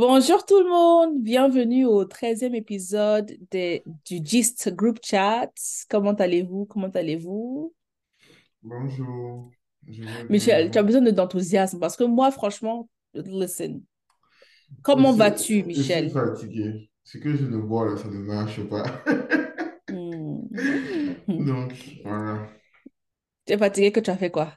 Bonjour tout le monde, bienvenue au treizième épisode des- du GIST Group Chat. Comment allez-vous? Comment allez-vous? Bonjour, Michel, tu as besoin de- d'enthousiasme parce que moi, franchement, listen, comment vas-tu, je suis Michel? fatigué. Ce que je ne bois là, ça ne marche pas. Hmm. Donc, voilà. Tu es fatigué que tu as fait quoi?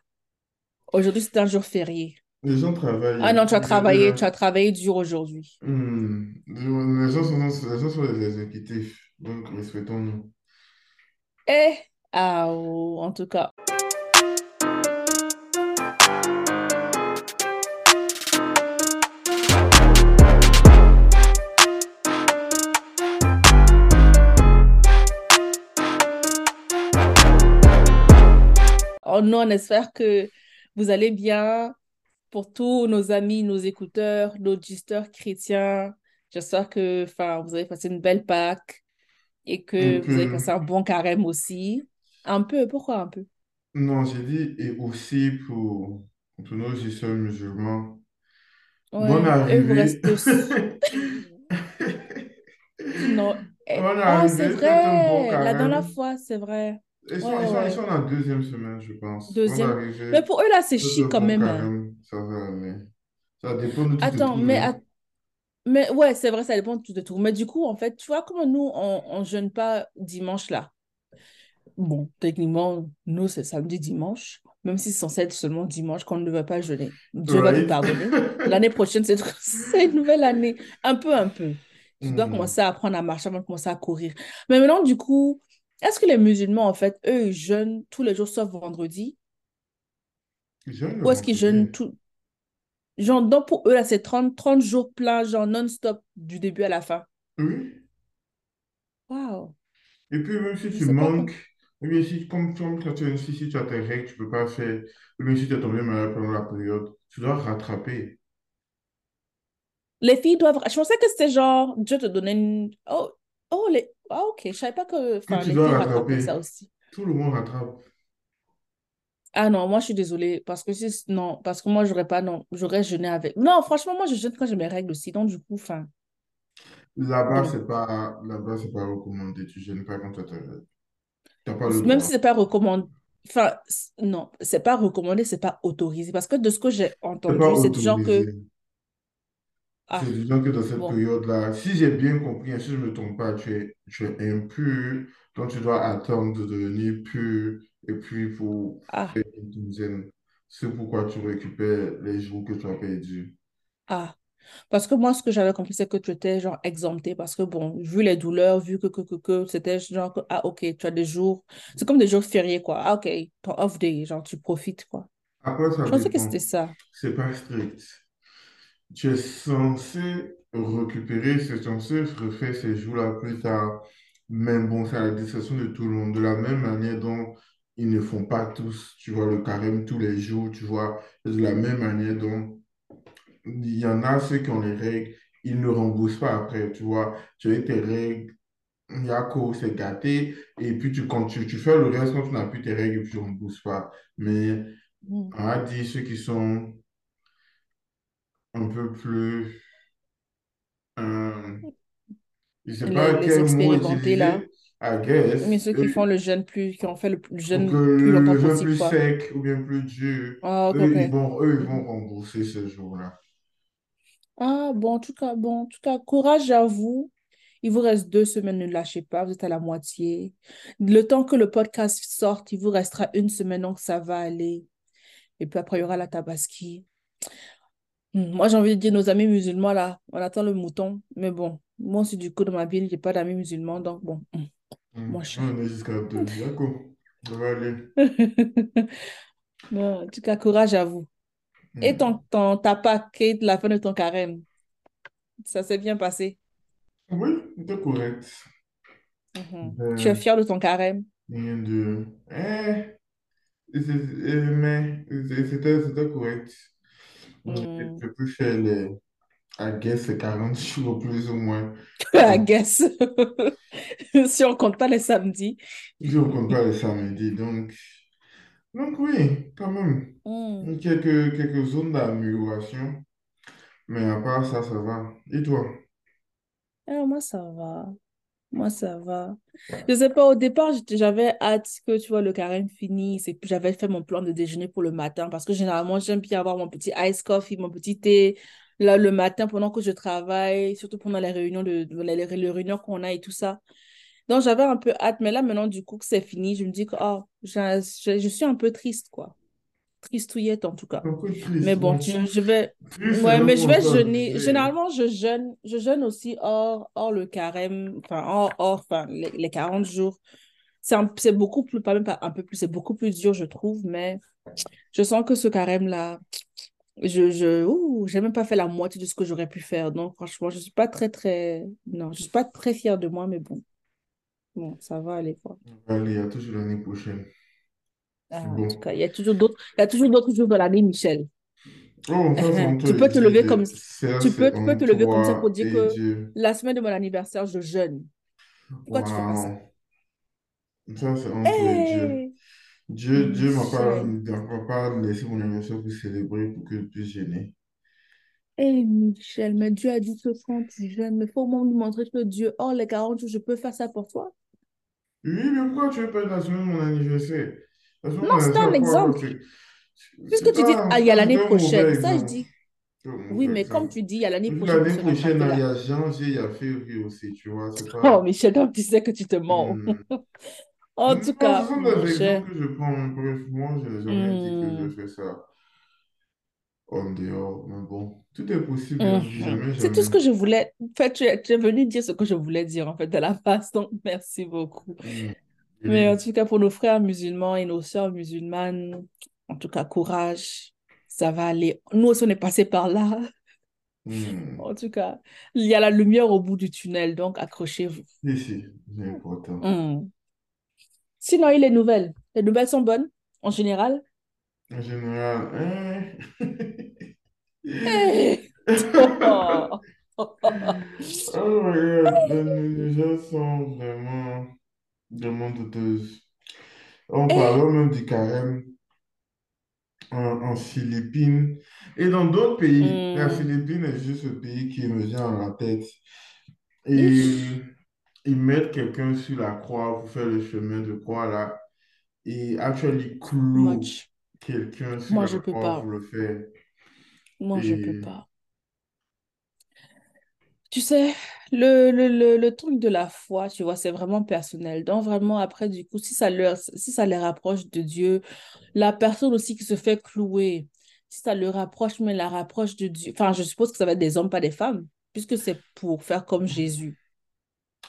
Aujourd'hui, c'est un jour férié. Les gens travaillent Ah non, tu as travaillé, tu as travaillé dur aujourd'hui. Hmm, Les gens sont, les gens sont des exécutifs. Donc, respectons-nous. Eh, ah, oh, en tout cas. Oh non, on espère que vous allez bien. Pour tous nos amis, nos écouteurs, nos gisteurs chrétiens, j'espère que vous avez passé une belle Pâques et que vous avez passé un bon carême aussi. Un peu, pourquoi un peu? Non, j'ai dit, et aussi pour, pour nos sœurs musulmans, bonne Ouais, vous arrivée. Non. eh, Bonne Oh, c'est un bon vrai. La dernière carême. fois, c'est vrai. Ils Ouais, sont, ouais, ils sont en la deuxième semaine, je pense. Deuxième. Mais pour eux, là, c'est chic quand même. hein. ça va aller. Ça dépend de te Attends, mais, hein. mais ouais, c'est vrai, ça dépend de tout. Mais du coup, en fait, tu vois, comment nous, on, on jeûne pas dimanche là? Bon, techniquement, nous, c'est samedi, dimanche, même si c'est censé être seulement dimanche qu'on ne va pas jeûner. Dieu va nous pardonner. L'année prochaine, c'est c'est une nouvelle année. Un peu, un peu. Tu dois Hmm. commencer à apprendre à marcher avant de commencer à courir. Mais maintenant, du coup, est-ce que les musulmans, en fait, eux, ils jeûnent tous les jours sauf vendredi? Ou est-ce qu'ils jeûnent tout? Genre, donc pour eux, là, c'est trente trente jours pleins, genre non-stop du début à la fin. Oui. Waouh, Et puis, même si tu manques, ou bien si, comme, si, si tu as tes règles, tu peux pas faire, ou bien si tu es tombé malade pendant la période, tu dois rattraper. Les filles doivent. Je pensais que c'était genre, Dieu te donnait une. Oh, oh les... ah, ok. Je savais pas que enfin, ça aussi. Tout le monde rattrape. Ah non, moi je suis désolée. Parce que si... Non, parce que moi j'aurais pas. Non, j'aurais jeûné avec. Non, franchement, moi je jeûne quand j'ai mes règles aussi. Donc du coup, enfin. Là-bas, c'est pas, là-bas, c'est pas recommandé. Tu gênes pas quand tu as pas le Même si droit. c'est pas recommandé. Enfin, non, c'est pas recommandé, c'est pas autorisé. Parce que de ce que j'ai entendu, c'est du genre que. Autorisé. C'est Ah, disant que dans cette bon. période-là, si j'ai bien compris, et si je ne me trompe pas, tu es, tu es impur, donc tu dois attendre de devenir pur, et puis pour Ah, faire une douzaine. C'est pourquoi tu récupères les jours que tu as perdus. ah. Parce que moi, ce que j'avais compris, c'est que tu étais genre exempté. Parce que bon, vu les douleurs, vu que, que, que, que c'était genre que, ah, ok, tu as des jours. C'est comme des jours fériés, quoi. Ah, ok, ton off day, genre tu profites, quoi. Après, ça Je pensais que c'était ça. C'est pas strict. Tu es censé récupérer, c'est censé refaire ces jours-là plus tard. Mais bon, c'est à la discrétion de tout le monde. De la même manière dont ils ne font pas tous, tu vois, le carême tous les jours, tu vois. De la même manière dont il y en a ceux qui ont les règles, ils ne remboursent pas après, tu vois. Tu as tes règles, il y a quoi, c'est gâté, et puis tu, quand tu, tu fais le reste quand tu n'as plus tes règles et puis tu ne rembourses pas. Mais Mm. on a dit ceux qui sont un peu plus euh, je ne sais pas Les, les quel mot expérimentés, là. utiliser, I Mais guess, ceux qui eux, font le jeûne plus, qui ont fait le le jeûne plus le, longtemps le possible, plus quoi. sec ou bien plus dur, Ah, eux, ils vont, eux, ils vont rembourser ce jour-là. Ah, bon, en tout cas, bon, en tout cas, courage à vous. Il vous reste deux semaines, ne lâchez pas, vous êtes à la moitié. Le temps que le podcast sorte, il vous restera une semaine, donc ça va aller. Et puis après, il y aura la tabaski. Hmm, Moi, j'ai envie de dire nos amis musulmans, là, on attend le mouton. Mais bon, moi aussi, du coup, dans ma ville, j'ai pas d'amis musulmans, donc bon, hmm, Hmm. moi, je On est jusqu'à deux. D'accord, ça va aller. Non, en tout cas, courage à vous. Et ton, ton tapas, Kate, la fin de ton carême, ça s'est bien passé? Oui, c'est correct. Mhm. Tu es Ben, fier de ton carême? rien de... Eh, c'est- mais c'est- c'était c'était correct. Hmm, Hmm. Je peux faire les, I guess, les 40 jours plus ou moins. I guess. Si on compte pas les samedis. Je ne compte pas les samedis, donc... Donc oui, quand même, Hmm. quelques, quelques zones d'amélioration. Mais à part ça, ça va. Et toi? Moi, ça va. Moi, ça va. Je sais pas, au départ, j'avais hâte que, tu vois, le carême finisse et puis j'avais fait mon plan de déjeuner pour le matin parce que généralement, j'aime bien avoir mon petit ice coffee, mon petit thé là, le matin pendant que je travaille, surtout pendant les réunions, de, de- les, les réunions qu'on a et tout ça. Donc, j'avais un peu hâte, mais là, maintenant, du coup, que c'est fini, je me dis que, oh, je, je, je suis un peu triste, quoi. Tristouillette, en tout cas. Mais bon, je, je vais. Ouais, mais je vais jeûner. Généralement, je jeûne. Je jeûne aussi hors, hors le carême, enfin, hors, hors enfin, les, les 40 jours. C'est beaucoup plus, pas même pas un peu plus, c'est beaucoup plus dur, je trouve, mais je sens que ce carême-là, je, je, j'ai même pas fait la moitié de ce que j'aurais pu faire. Donc, franchement, je suis pas très, très, non, je suis pas très fière de moi, mais bon, bon, ça va aller, quoi. Allez, à toujours l'année prochaine. Ah, en tout cas, il y a toujours d'autres, il y a toujours d'autres jours de l'année, Michel. Oh, ça, entre Tu peux te lever comme Ça, tu peux, tu peux te lever comme ça pour dire que Dieu. la semaine de mon anniversaire, je jeûne. Pourquoi tu fais pas ça? Ça, c'est entre Dieu. Dieu, Dieu m'a pas, Michel. m'a pas laissé mon anniversaire pour célébrer, pour que je puisse gêner. Hé, Michel, mais Dieu a dit que quand tu jeûnes, mais faut au moins lui montrer que Dieu, oh, les 40 jours, je peux faire ça pour toi. Oui, mais pourquoi tu veux pas être la semaine de mon anniversaire? De Non, c'est un exemple. Puisque c'est tu dis, ah, il y a l'année prochaine. Ça, je dis, oui, mais comme tu dis, il y a l'année prochaine, l'année prochaine, il y a janvier, il y a février aussi, tu vois, Oh. Michel, donc tu sais que tu te. Hmm. En tout ce cas, des cher. que je prends. Bref, moi, je n'ai jamais dit que je hmm, fais ça en dehors. Mais bon, tout est possible, hein. Jamais, C'est tout ce que je voulais. En fait, tu es, tu es venu dire ce que je voulais dire, en fait, à la. Donc, merci beaucoup. Hmm. Mais en Really. tout cas, pour nos frères musulmans et nos sœurs musulmanes, en tout cas, courage. Ça va aller. Nous aussi, on est passé par là. Hmm. En tout cas, il y a la lumière au bout du tunnel. Donc, accrochez-vous. Si, si, c'est important. Hmm. Sinon, il est nouvelles? Les nouvelles sont bonnes, en général? En général, hein? Hey! Oh. Oh my God, les gens sont vraiment, vraiment douteuses. En Eh, parlant même du carême en, en Philippines et dans d'autres pays, la hmm. Philippine est juste le pays qui me vient à la tête. Et ils mettent quelqu'un sur la croix pour faire le chemin de croix là. Et actually clouent quelqu'un sur Moi, la je peux croix pour le faire. Moi, je peux Et pas. Tu sais, le, le, le, le truc de la foi, tu vois, c'est vraiment personnel. Donc, vraiment, après, du coup, si ça leur, si ça les rapproche de Dieu, la personne aussi qui se fait clouer, si ça le rapproche, mais la rapproche de Dieu. Enfin, je suppose que ça va être des hommes, pas des femmes, puisque c'est pour faire comme Jésus.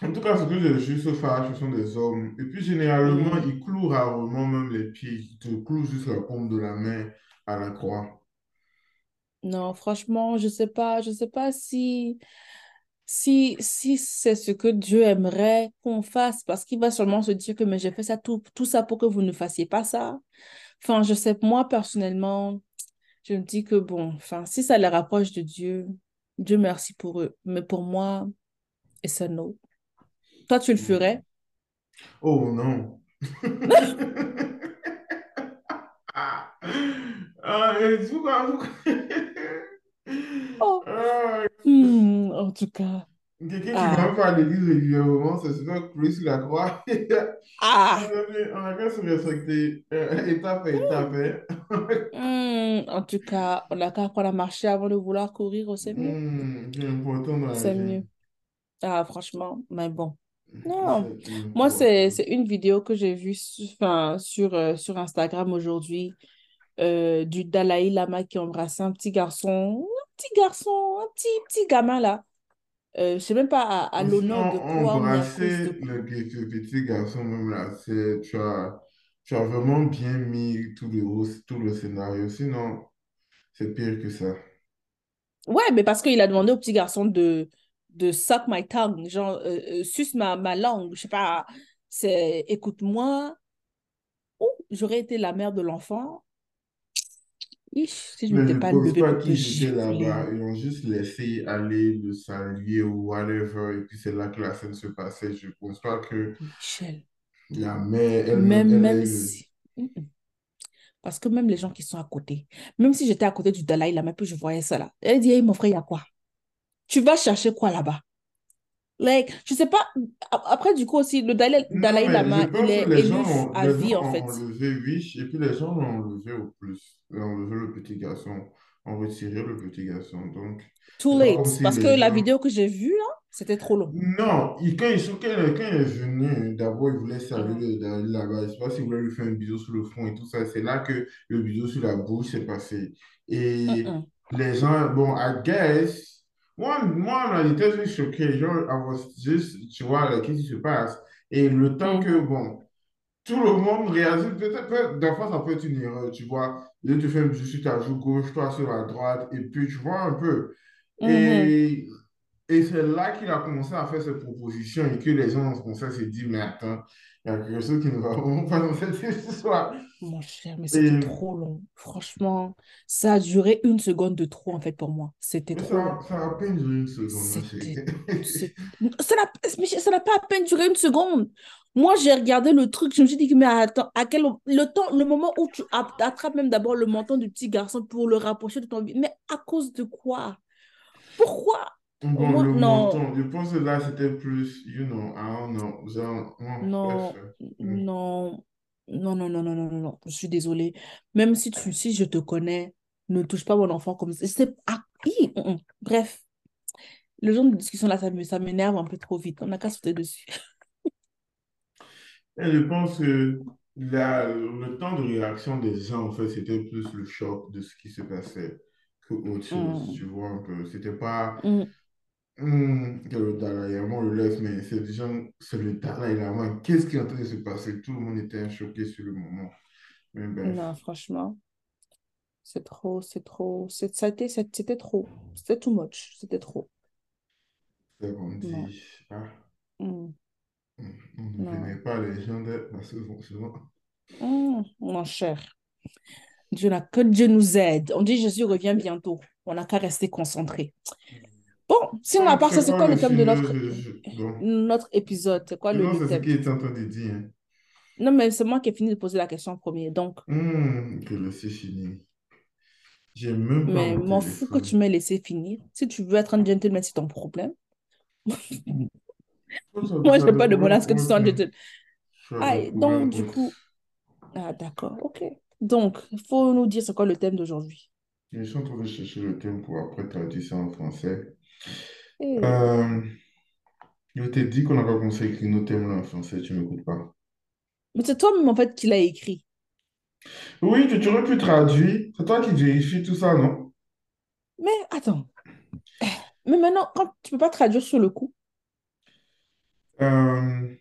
en tout cas, ce que j'ai juste fait, ce sont des hommes. Et puis généralement, ils clouent rarement même les pieds. Ils te clouent juste la paume de la main à la croix. Non, franchement, je sais pas, je sais pas si, si, si c'est ce que Dieu aimerait qu'on fasse, parce qu'il va seulement se dire que, mais j'ai fait ça tout, tout ça pour que vous ne fassiez pas ça. Enfin, je sais, moi, personnellement, je me dis que bon, enfin, si ça les rapproche de Dieu, Dieu merci pour eux. Mais pour moi, et ça, non. Toi, tu le ferais? Oh non. Ah, pourquoi- Oh, Ah, hmm, en tout cas. quelqu'un qui va Ah, pas à l'église régulièrement, ça se fait clouer sur la croix. Ah, on a qu'à se respecter euh, étape par étape. hein. hmm, en tout cas, on a qu'à apprendre à marcher avant de vouloir courir, oh, c'est mieux. Hmm, c'est important dans C'est mieux. Ah, franchement, mais bon. Non, C'est moi, c'est, c'est une vidéo que j'ai vue su- enfin, sur, euh, sur Instagram aujourd'hui euh, du Dalai Lama qui embrassait un petit garçon, petit garçon, un petit, petit gamin là. Euh, je sais même pas à, l'honneur de quoi, embrasser de le, ce petit garçon, même là, c'est, tu as, tu as vraiment bien mis tout le, tout le scénario. Sinon, c'est pire que ça. Ouais, mais parce qu'il a demandé au petit garçon de, de suck my tongue, genre, euh, euh, suce ma, ma langue, je sais pas, c'est écoute-moi, ou j'aurais été la mère de l'enfant, Si je Mais je m'étais ne pas pense levée pas qu'ils étaient là-bas. Ils ont juste laissé aller le saluer ou whatever. Et puis c'est là que la scène se passait. Je ne pense pas que Michel. la mère Même, elle même si. Parce que même les gens qui sont à côté, même si j'étais à côté du Dalai Lama, puis je voyais ça là, elle dit, hey, mon frère, il y a quoi? Tu vas chercher quoi là-bas? Like, je sais pas. Après, du coup, aussi, le Dalai, Non, Dalai Lama, il est élu ont, à les vie, gens en ont fait. enlevé Wish et puis les gens l'ont enlevé au plus. Ils ont enlevé le petit garçon, ont retiré le petit garçon. Donc, Too late. Parce que la vidéo que j'ai vue, là, c'était trop long. Non, il- quand, il, quand, il quand il est venu, d'abord, il voulait saluer le Dalai Lama. Je ne sais pas s'il voulait lui faire un bisou sur le front et tout ça. C'est là que le bisou sur la bouche s'est passé. Et les gens, bon, I guess, moi, moi je suis choqué. Genre, I was just, tu vois, là, qu'est-ce qui se passe? Et le temps que, Mhm. bon, tout le monde réagit. Peut-être, peut fois, ça peut être une erreur, tu vois. Je te fais bisou sur ta joue gauche, toi sur la droite, et puis tu vois un peu. Et, et c'est là qu'il a commencé à faire ses propositions et que les gens ont commencé à se dire, mais attends, il y a quelque chose qui ne va vraiment pas dans cette histoire. Mon cher, mais c'était Et, trop long. Franchement, ça a duré une seconde de trop, en fait, pour moi. C'était trop ça, long. ça a à peine duré une seconde, Ça n'a pas à peine duré une seconde. Moi, j'ai regardé le truc, je me suis dit, mais attends, à quel... le temps, le moment où tu attrapes même d'abord le menton du petit garçon pour le rapprocher de ton... vie, Mais à cause de quoi? Pourquoi? Bon, Moi, le non. montant, je pense que là, c'était plus, you know, I don't know, genre, bon, bref. Non, euh, non, non, non, non, non, non, non, non, je suis désolée. Même si tu, si je te connais, ne touche pas mon enfant comme ça. C'est, ah, hi, hum, hum. Bref, le genre de discussion là, ça ça m'énerve un peu trop vite. On n'a qu'à sauter dessus. Et je pense que la- le temps de réaction des gens, en fait, c'était plus le choc de ce qui se passait que autre chose. Tu Hum, vois un peu. C'était pas hum, que le Dalai Lama, le laisse, mais c'est le Dalai Lama. Qu'est-ce qui est en train de se passer? Tout le monde était choqué sur le moment. Mais bref, Non, franchement, c'est trop, c'est trop, c'était trop. C'était too much, c'était trop. c'est Non, dit. Ah, hum, on ne pas les gens de la saison suivante. Hum, mon cher. Dieu que Dieu nous aide. On dit Jésus revient bientôt. On n'a qu'à rester concentré. Bon, sinon, à Donc, part ça, c'est quoi le le thème de notre, bon. notre épisode? C'est quoi le, Sinon, le c'est ce thème? qu'il était en train de dire. hein. Non, mais c'est moi qui ai fini de poser la question en premier. Donc, Hum, que le c'est fini. J'ai même pas mais m'en fous que tu m'aies laissé finir. Si tu veux être un gentleman, c'est ton problème. Moi, je n'ai pas demandé devrait à ce que tu sois un gentleman. Ah, donc, du coup, ah, d'accord, ok. Donc, il faut nous dire c'est quoi le thème d'aujourd'hui? Je suis en train de chercher le thème pour après traduire ça en français. Eh, Euh, je t'ai dit qu'on n'a pas commencé à écrire nos thèmes là en français, tu m'écoutes pas. Mais c'est toi-même, en fait, qui l'as écrit. Oui, tu, tu aurais pu traduire. C'est toi qui vérifie tout ça, non? Mais attends. Mais maintenant, quand tu peux pas traduire sur le coup, Euh,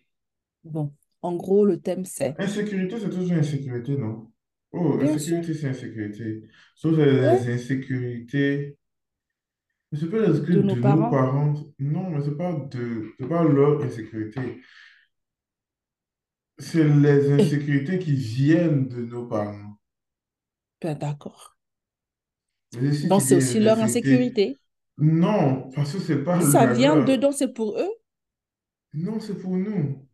bon, en gros, le thème, c'est, insécurité, c'est toujours insécurité, non? Oh, bien insécurité, c'est insécurité. Sauf les ouais, insécurités. Mais c'est pas les de nos de nos parents. Non, mais c'est pas de, pas leur insécurité. C'est les insécurités qui viennent de nos parents. ben d'accord. Donc, c'est aussi leur insécurité. non, parce que c'est pas Ça la vient leur. donc c'est pour eux? Non, c'est pour nous.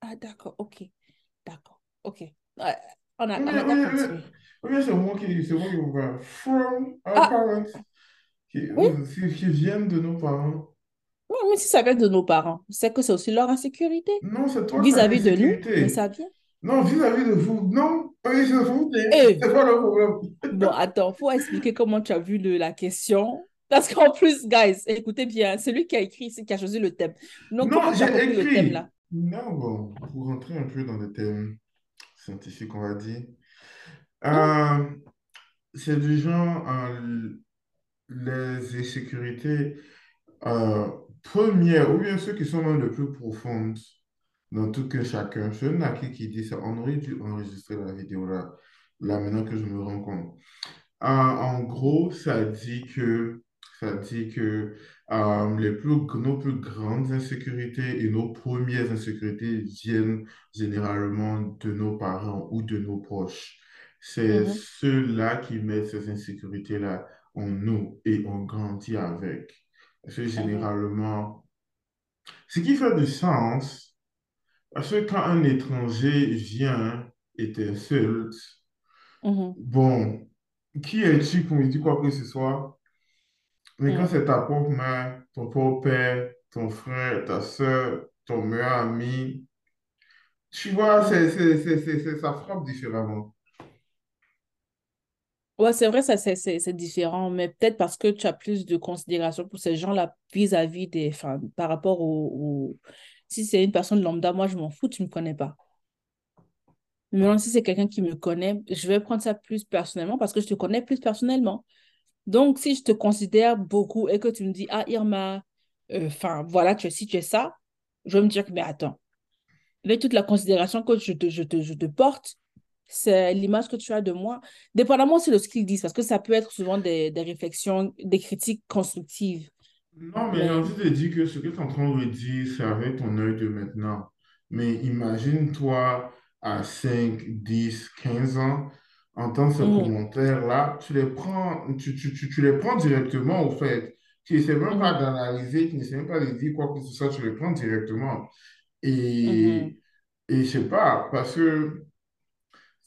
Ah, d'accord, ok, d'accord, ok. Ouais, on a, on a c'est moi qui, c'est moi qui vous parle. From our Ah, parents. Qui, oui, qui, qui viennent de nos parents. oui, mais si ça vient de nos parents, c'est que c'est aussi leur insécurité Non, c'est toi qui as vis-à-vis de nous, mais ça vient. Non, vis-à-vis de vous. Non, oui, c'est vous, c'est pas le problème. bon, attends, faut expliquer comment tu as vu le- la question. Parce qu'en plus, guys, écoutez bien, c'est lui qui a écrit, c'est qui a choisi le thème. Donc, Non, j'ai le thème écrit. là? Non, bon, pour rentrer un peu dans des thèmes scientifiques, on va dire. Euh, c'est du genre euh, les insécurités euh, premières, ou bien ceux qui sont même les plus profondes dans tout que chacun. C'est Naki qui dit ça. On aurait dû enregistrer la vidéo là, là maintenant que je me rends compte. Euh, en gros, ça dit que, ça dit que euh, les plus, nos plus grandes insécurités et nos premières insécurités viennent généralement de nos parents ou de nos proches. C'est mhm, ceux-là qui mettent ces insécurités-là en nous et on grandit avec. Parce que généralement, ce qui fait du sens, parce que quand un étranger vient et t'insulte, Mhm, Bon, qui es-tu pour me dire quoi que ce soit? Mais quand mhm, c'est ta propre mère, ton propre père, ton frère, ta soeur, ton meilleur ami, tu vois, c'est, c'est, c'est, c'est- c'est- ça frappe différemment. Ouais, c'est vrai, ça, c'est c'est- différent, mais peut-être parce que tu as plus de considération pour ces gens-là vis-à-vis des, enfin, par rapport au, Si c'est une personne lambda, moi, je m'en fous, tu ne me connais pas. Maintenant, si c'est quelqu'un qui me connaît, je vais prendre ça plus personnellement parce que je te connais plus personnellement. Donc, si je te considère beaucoup et que tu me dis, ah, Irma, euh, enfin, voilà, tu es ci, tu es ça, je vais me dire mais attends, avec toute la considération que je te, je te, je te porte, c'est l'image que tu as de moi. Dépendamment aussi de ce qu'ils disent, parce que ça peut être souvent des, des réflexions, des critiques constructives. Non, mais j'ai envie de dire que ce que tu es en train de dire, c'est avec ton œil de maintenant. Mais imagine-toi à 5, 10, 15 ans, entendre ces mhm, commentaires-là, tu les prends, tu, tu, tu, tu les prends directement, au fait. Tu n'essaies même pas mhm, d'analyser, tu n'essaies même pas de dire quoi que ce soit, tu les prends directement. Et, et je sais pas, parce que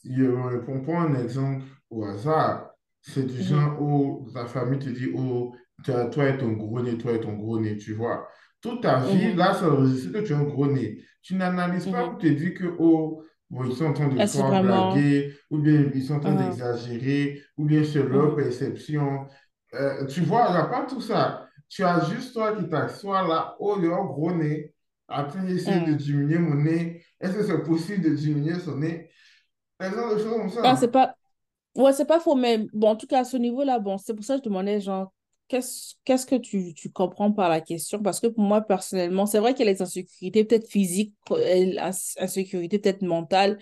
je- Pour prendre un exemple au hasard, c'est du mhm, genre où ta famille te dit, oh, toi, et ton gros nez, toi et ton gros nez, tu vois. Toute ta vie, mhm, là, ça enregistre que tu as un gros nez. Tu n'analyses pas mhm. pour te dire que, oh, bon, ils sont en train de toi vraiment... blaguer, ou bien ils sont en train ah, d'exagérer, ou bien c'est leur perception. Euh, tu vois, il n'y a pas tout ça. Tu as juste toi qui t'assois là, oh, il a un gros nez, après essayer de diminuer mon nez. Est-ce que c'est possible de diminuer son nez? Ah, c'est pas... Ouais, c'est pas faux, mais bon, en tout cas, à ce niveau-là, bon, c'est pour ça que je demandais, genre, qu'est-ce qu'est-ce que tu, tu comprends par la question? Parce que pour moi, personnellement, c'est vrai qu'il y a les insécurités peut-être physiques, et l'insécurité peut-être mentale,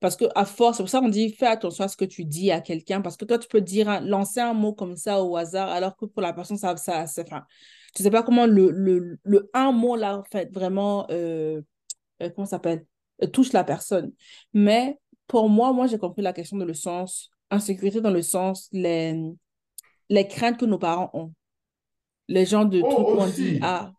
parce que à force, c'est pour ça qu'on dit, fais attention à ce que tu dis à quelqu'un, parce que toi, tu peux dire, lancer un mot comme ça au hasard, alors que pour la personne, ça, ça, ça, enfin, tu sais pas comment le, le, le un mot, là, en fait, vraiment, euh, euh, comment ça s'appelle, euh, touche la personne. Mais pour moi, moi, j'ai compris la question dans le sens, insécurité dans le sens, les, les craintes que nos parents ont. Les genres de Oh, où on dit, ah,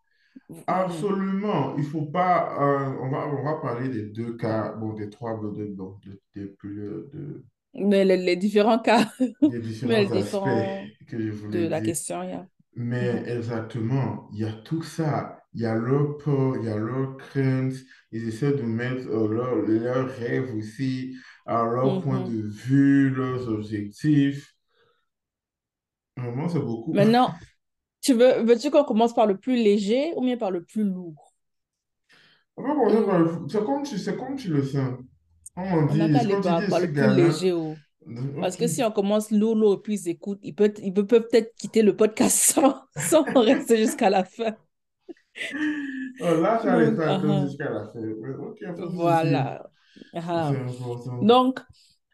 absolument. Il faut pas. euh, on va, on va parler des deux cas, bon, des trois, de, de, de- des plus, de- mais les, les différents cas, mais les différents aspects différents que je de la question, il y a. Mais Mhm, exactement, il y a tout ça. Il y a leur peur, il y a leur crainte. Ils essaient de mettre euh, leur- leurs rêves aussi, à leur point de mhm. vue, leurs objectifs. Vraiment, c'est beaucoup. Maintenant, tu veux, veux-tu qu'on commence par le plus léger ou bien par le plus lourd? On va commencer par Ou le- C'est comme tu, c'est comme tu le sens. On on n'a qu'à dit, par, par le plus léger. oh. Parce ok. que si on commence lourd, lourd, et puis ils écoutent, ils peuvent, ils peuvent peut-être quitter le podcast sans, sans rester jusqu'à la fin. Oh, là, tu as resté Donc, attendre uh-huh, jusqu'à la fin. Pas de voilà. Uh-huh. important. Donc,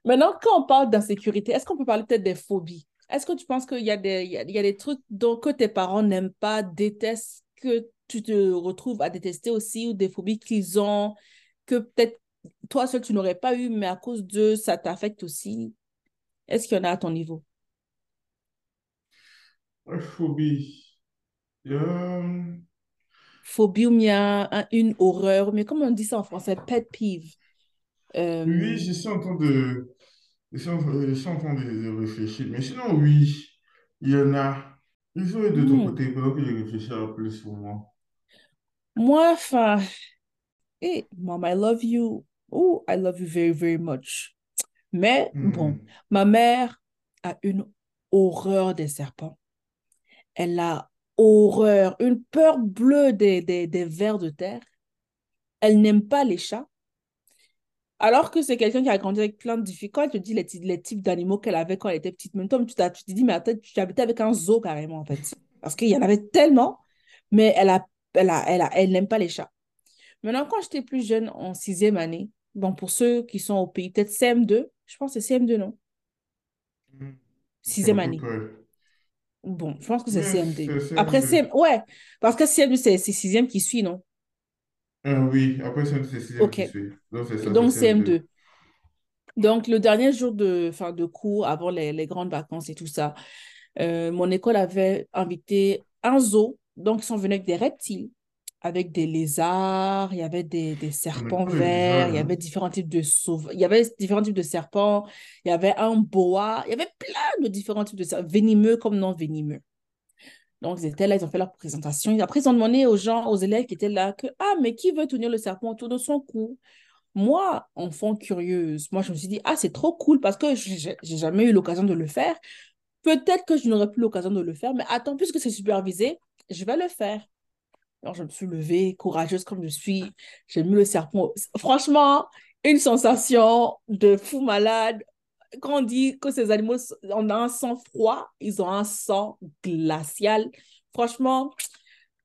maintenant, quand on parle d'insécurité, est-ce qu'on peut parler peut-être des phobies? Est-ce que tu penses qu'il y a des, il y a, il y a des trucs dont, que tes parents n'aiment pas, détestent, que tu te retrouves à détester aussi, ou des phobies qu'ils ont, que peut-être toi seul tu n'aurais pas eu, mais à cause d'eux, ça t'affecte aussi? Est-ce qu'il y en a à ton niveau? Ouais, Phobie. Euh, Phobie ou bien un- une horreur, mais comment on dit ça en français? Pet peeve. oui, Euh, je suis en train de, je suis en, train de, réfléchir. Mais sinon, oui, il y en a. Ils ont de ton hmm. côté pendant que je réfléchis un peu plus pour moi. Moi, enfin, hey, Mom, I love you. Oh, I love you very, very much. Mais bon, Hmm. ma mère a une horreur des serpents. Elle a horreur, une peur bleue des, des, des vers de terre. Elle n'aime pas les chats. Alors que c'est quelqu'un qui a grandi avec plein de difficultés. Quand elle te dit les, les types d'animaux qu'elle avait quand elle était petite, même toi, tu, te dis, mais attends, tu habitais avec un zoo carrément, en fait. Parce qu'il y en avait tellement, mais elle a, elle a, elle a, elle n'aime pas les chats. Maintenant, quand j'étais plus jeune, en sixième année, bon, pour ceux qui sont au pays, peut-être CM2, je pense que c'est CM2, non? À Sixième année. Bon, je pense que c'est Mais CM2. c'est c'est un Après. CM... ouais, parce que CM2, c'est sixième qui suit, non? Ah oui, après c'est c'est sixième qui suit. Donc c'est ça, c'est donc cm deux CM2. Donc, le dernier jour de, enfin, de cours avant les, les grandes vacances et tout ça, euh, mon école avait invité un zoo. Donc, ils sont venus avec des reptiles. Avec des lézards, il y avait des, des Mais serpents verts, il y hein. avait différents types de il y avait différents types de serpents, il y avait un boa, il y avait plein de différents types de serpents, venimeux comme non venimeux. Donc, ils étaient là, ils ont fait leur présentation. Après, ils ont demandé aux gens, aux élèves qui étaient là, que, ah, mais qui veut tenir le serpent autour de son cou? Moi, enfant curieuse, moi, je me suis dit, ah, c'est trop cool parce que j'ai j'ai jamais eu l'occasion de le faire. Peut-être que je n'aurai plus l'occasion de le faire, mais attends, puisque c'est supervisé, je vais le faire. Alors, je me suis levée, courageuse comme je suis. J'ai mis le serpent. Franchement, une sensation de fou malade. Quand on dit que ces animaux, on a un sang froid, ils ont un sang glacial. Franchement,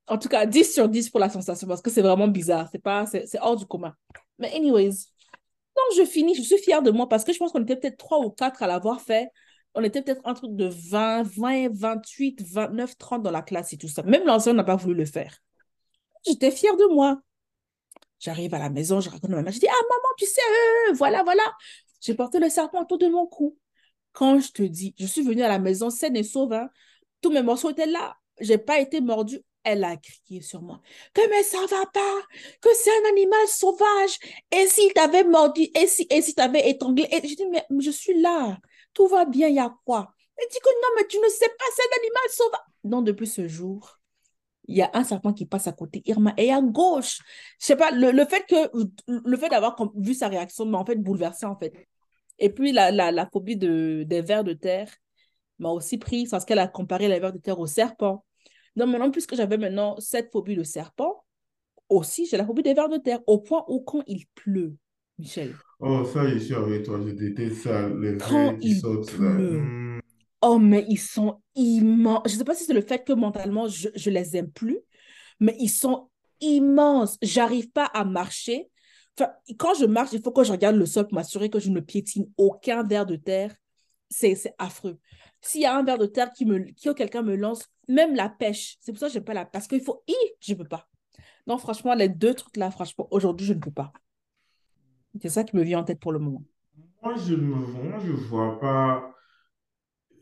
en tout cas, 10 sur 10 pour la sensation parce que c'est vraiment bizarre. C'est pas, c'est hors du commun. Mais anyways, donc je finis, je suis fière de moi parce que je pense qu'on était peut-être trois ou quatre à l'avoir fait. On était peut-être un truc de 20, 20, 28, 29, 30 dans la classe et tout ça. Même l'ancien n'a pas voulu le faire. J'étais fière de moi. J'arrive à la maison, je raconte à ma mère, je dis, ah maman, tu sais, euh, voilà, voilà. J'ai porté le serpent autour de mon cou. Quand je te dis, je suis venue à la maison saine et sauve, hein, tous mes morceaux étaient là. J'ai pas été mordue. Elle a crié sur moi. Que mais ça va pas, que c'est un animal sauvage. Et s'il t'avait mordu, et si, et si t'avais étranglé. Et je dis, mais je suis là. Tout va bien, il y a quoi? Elle dit que non, mais tu ne sais pas, c'est un animal sauvage. Non, depuis ce jour, il y a un serpent qui passe à côté, Irma, et à gauche. Je sais pas, le, le fait que le fait d'avoir vu sa réaction m'a en fait bouleversée en fait. Et puis la, la, la phobie de, des vers de terre m'a aussi pris parce qu'elle a comparé les vers de terre au serpent. Donc maintenant, puisque j'avais maintenant cette phobie de serpent, aussi j'ai la phobie des vers de terre, au point où quand il pleut, Michel, Oh, ça, je suis avec toi. Je déteste ça. Les quand vers qui il sortent pleut. Oh mais ils sont immenses. Je ne sais pas si c'est le fait que mentalement je, je les aime plus, mais ils sont immenses. J'arrive pas à marcher. Enfin, quand je marche, il faut que je regarde le sol pour m'assurer que je ne piétine aucun ver de terre. C'est affreux. S'il y a un ver de terre qui me, qui quelqu'un me lance, même la pêche, c'est pour ça que je n'aime pas la parce qu'il faut, je ne peux pas. Non, franchement, les deux trucs là, franchement, aujourd'hui, je ne peux pas. C'est ça qui me vient en tête pour le moment. Moi, je me moi, je vois pas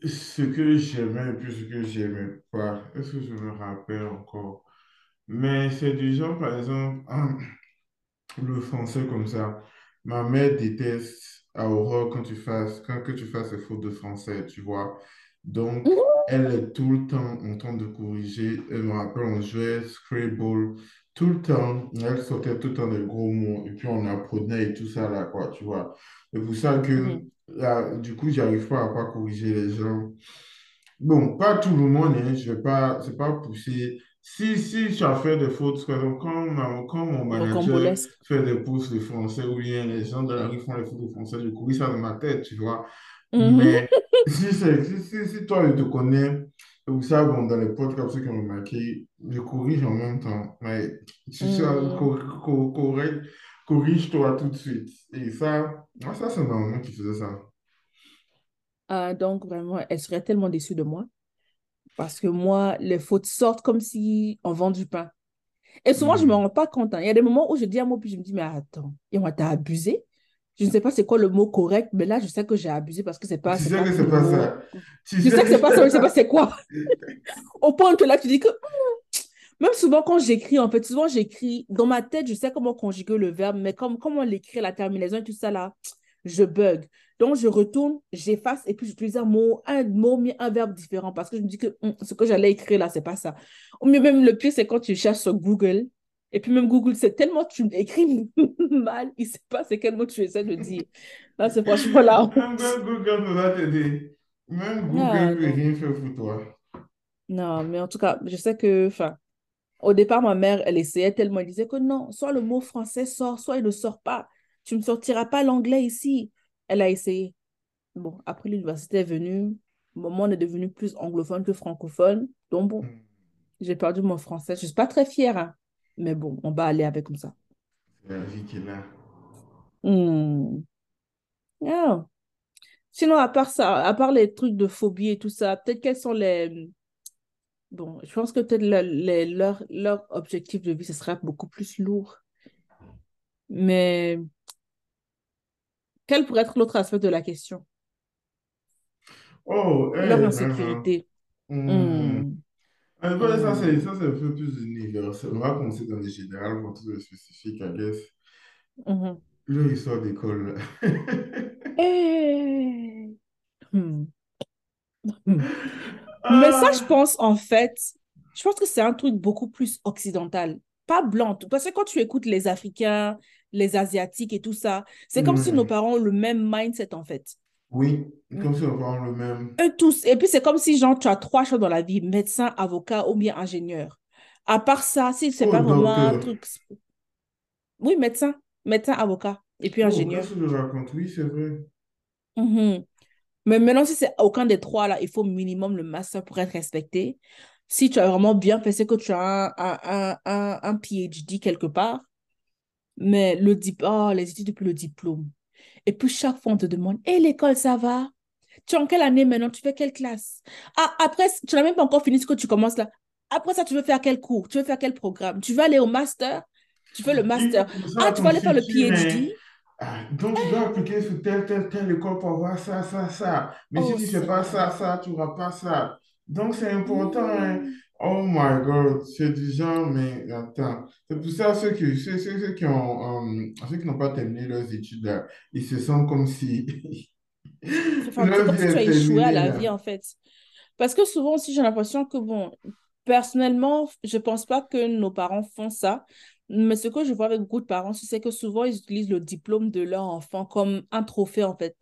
ce que j'aimais et puis ce que j'aimais pas. Est-ce que je me rappelle encore? Mais c'est du genre, par exemple, le français comme ça. Ma mère déteste à horreur quand tu fasses, quand que tu fasses des fautes de français, tu vois. Donc, elle est tout le temps en train de corriger. Elle me rappelle, on jouait Scrabble tout le temps. Elle sortait tout le temps des gros mots et puis on apprenait et tout ça là, quoi, tu vois. C'est pour ça que. Là, du coup, j'arrive pas à pas corriger les gens. Bon, pas tout le monde, hein, je vais pas, c'est pas poussé. Si, si tu as fait des fautes, par exemple, quand, quand mon manager fait des pauses de français ou bien les gens de la rue font des fautes de français, je corrige ça dans ma tête, tu vois. Mhm. Mais si, si, si, si toi, je te connais, ou ça, bon, dans les podcasts, ceux qui ont remarqué, je corrige en même temps. Mais tu sais, Mhm. cor- cor- corrige, corrige-toi tout de suite. Et ça, moi, ça, c'est ma maman qui faisait ça. Ah, donc, vraiment, elle serait tellement déçue de moi. Parce que moi, les fautes sortent comme si on vend du pain. Et souvent, je ne me Hmm. rends pas compte. hein. Il y a des moments où je dis un mot, puis je me dis, mais attends, et on t'a abusé? Je ne sais pas c'est quoi le mot correct, mais là, je sais que j'ai abusé parce que c'est pas, Tu sais pas que c'est pas ça. Tu Je sais que c'est sais. pas ça, je ne sais pas c'est quoi. Au point que là, tu dis que, même souvent quand j'écris, en fait, souvent j'écris, dans ma tête, je sais comment conjuguer le verbe, mais comme, comment l'écrire, la terminaison et tout ça là, je bug. Donc, je retourne, j'efface et puis j'utilise un mot, un mot, mais un verbe différent parce que je me dis que hum, ce que j'allais écrire là, c'est pas ça. Ou mieux même, le pire, c'est quand tu cherches sur Google et puis même Google, c'est tellement tu écris mal, il sait pas c'est quel mot tu essaies de dire. Là, c'est franchement la Même. Google peut pas t'aider. Même Google Ah peut rien faire pour toi. Non, mais en tout cas, je sais que, enfin, Au départ, ma mère, elle essayait tellement, elle disait que non, soit le mot français sort, soit il ne sort pas. Tu ne me sortiras pas l'anglais ici. Elle a essayé. Bon, après l'université est venue, mon monde est devenu plus anglophone que francophone. Donc bon, Hmm. j'ai perdu mon français. Je ne suis pas très fière, hein. Mais bon, on va aller avec comme ça. C'est la vie qui est là. Hmm. Ah. Sinon, à part ça, à part les trucs de phobie et tout ça, peut-être quels sont les... Bon, je pense que peut-être le- les- leur, leur objectif de vie, ce sera beaucoup plus lourd. Mais Quel pourrait être l'autre aspect de la question? Oh, Leur eh, vraiment. insécurité. Hmm. Hmm. Hmm. ça, c'est un peu plus universel. On va commencer dans les générales pour tout le spécifique, I guess. Mhm. Leur histoire d'école. là. Mais ça, je Ah, pense, en fait, je pense que c'est un truc beaucoup plus occidental, pas blanc. Parce que quand tu écoutes les Africains, les Asiatiques et tout ça, c'est comme si nos ouais. parents ont le même mindset, en fait. Oui, Mm. comme si on parle le même. Eux tous. Et puis, c'est comme si, genre, tu as trois choses dans la vie, médecin, avocat ou bien ingénieur. À part ça, si c'est Oh, pas vraiment un truc... Oui, médecin, médecin, avocat et puis Oh, ingénieur. je raconte? Oui, c'est vrai. Mhm. Mais maintenant, si c'est aucun des trois, là, il faut minimum le master pour être respecté. Si tu as vraiment bien fait, c'est que tu as un, un, un, un PhD quelque part. Mais le oh, les études depuis le diplôme. Et puis chaque fois, on te demande, et l'école, ça va? Tu es en quelle année maintenant? Tu fais quelle classe? Ah, après, tu n'as même pas encore fini ce que tu commences là. Après ça, tu veux faire quel cours? Tu veux faire quel programme? Tu veux aller au master? Tu fais le faut master. commencer Ah, tu vas aller faire le constituer, hein. PhD? Ah, donc, tu dois appliquer sur telle, telle, telle école pour avoir ça, ça, ça. Mais si Oh, tu ne fais pas ça, ça, tu n'auras pas ça. Donc, c'est important, hein. Hmm. Oh my God, c'est du genre, mais attends. C'est pour ça, ceux qui, ceux, ceux- qui ont, euh, ceux qui n'ont pas terminé leurs études, là, ils se sentent comme si Enfin, leur comme si tu as échoué à la là. vie, en fait. Parce que souvent aussi, j'ai l'impression que, bon, personnellement, je pense pas que nos parents font ça. Mais ce que je vois avec beaucoup de parents, c'est que souvent, ils utilisent le diplôme de leur enfant comme un trophée, en fait.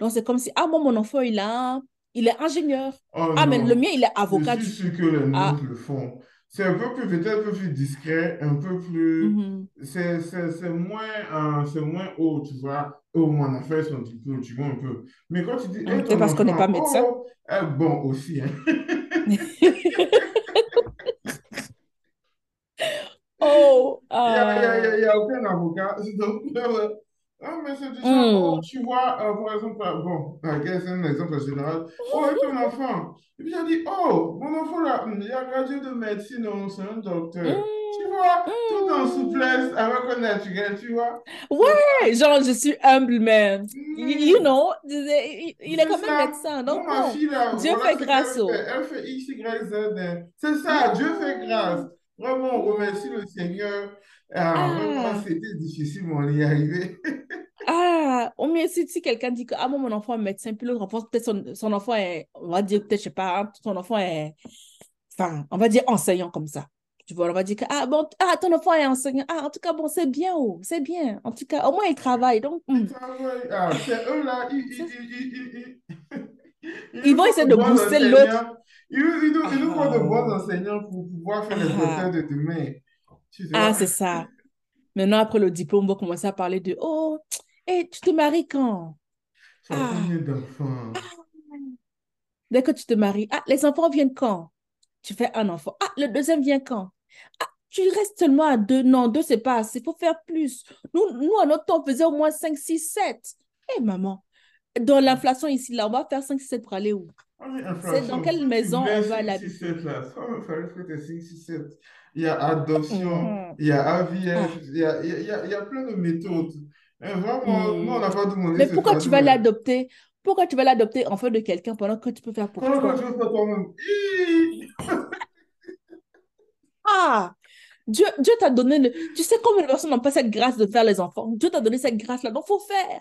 Donc, c'est comme si, ah, moi, mon enfant, il a, il est ingénieur. Oh Ah, mais le mien, il est je avocat, suis du sûr que les Ah, nôtres le font. C'est un peu plus, peut-être un peu plus discret, un peu plus. mhm. C'est c'est- moins, euh, moins haut, tu vois. Oh, mon affaire, son diplôme, tu vois un peu. Mais quand tu dis, Mm, hé, C'est ton parce qu'on n'est pas médecin. oh, eh, bon, aussi, hein. Oh, Il n'y a, a, a- a aucun avocat. Donc, euh, ah, mais c'est oh, Mm. tu vois, euh, par exemple, euh, bon, euh, c'est un exemple général. Oh, et ton enfant? Et puis j'ai dit, oh, mon enfant là, hum, il a gradué de médecine, oh, c'est un docteur. Tu Mm. vois, tout en souplesse, avec un naturel, tu vois. Ouais, genre, je suis humble, man. You Hmm, know, il il est c'est quand même ça. médecin. Donc, ma bon, fille, là, Dieu voilà fait grâce au. Elle fait X, Y, Z. hein. C'est ça, Dieu fait grâce. Mm, Vraiment, on remercie le mm. Seigneur. Ah, vraiment, Ah, c'était difficile, mais on y est arrivé. ah, au mieux, si, si quelqu'un dit que ah, moi, mon enfant est médecin, puis l'autre enfant, peut-être son, son enfant est, on va dire, peut-être, je sais pas, hein, son enfant est, enfin, on va dire enseignant comme ça. Tu vois, on va dire que, ah, bon, ah, ton enfant est enseignant. Ah, en tout cas, bon, c'est bien, oh, c'est bien. En tout cas, au moins, il travaille. Donc, travaillent. Ah, c'est eux là, ils, ils, vont essayer de bons booster l'autre. Ils, nous, ils nous font de bons Ah, enseignants pour pouvoir faire les docteurs ah, de demain. Tu ah, c'est ça. Maintenant, après le diplôme, on va commencer à parler de Oh, et tu te maries quand? tu Ah, d'enfants? dès que tu te maries, ah, les enfants viennent quand? Tu fais un enfant. Ah, le deuxième vient quand? Ah, tu restes seulement à deux. Non, deux, c'est pas assez. Il faut faire plus. Nous, nous, à notre temps, on faisait au moins 5, 6, 7. Eh, maman, dans l'inflation ici, là, on va faire 5, 6, 7 pour aller où? Ah C'est dans quelle maison on va 5, aller 6, 7 habiter? là, ça va faire tes 5, 6, 7. Il y a adoption, Mhm. il y a AVF, Ah, il y a, il y a, il y a plein de méthodes. Et vraiment, nous, on hmm. n'a pas demandé Mais pourquoi tu vas hein. l'adopter? Pourquoi tu vas l'adopter en fait de quelqu'un pendant que tu peux faire pour Pendant que tu toi? veux faire toi-même. Ah, Dieu, Dieu t'a donné le... Tu sais combien de personnes n'ont pas cette grâce de faire les enfants? Dieu t'a donné cette grâce-là, donc il faut faire.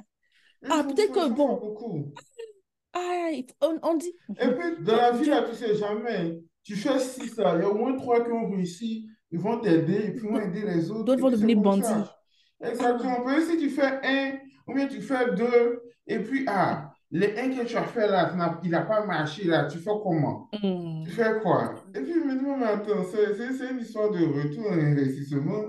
Ah, peut-être que, bon, beaucoup. ah, il faut- on, on dit, Et puis, dans la vie, là, tu sais jamais. Tu fais six il y a au moins trois qui ont réussi. Ils vont t'aider ils vont aider les autres. d'autres vont devenir bandits. Ah, Exactement. Peut-être si tu fais un, ou bien tu fais deux, et puis, ah, les un que tu as fait là, il n'a pas marché là, tu fais comment? Tu hmm. fais quoi? Et puis, je me dis, mais attends, c'est une histoire de retour en investissement.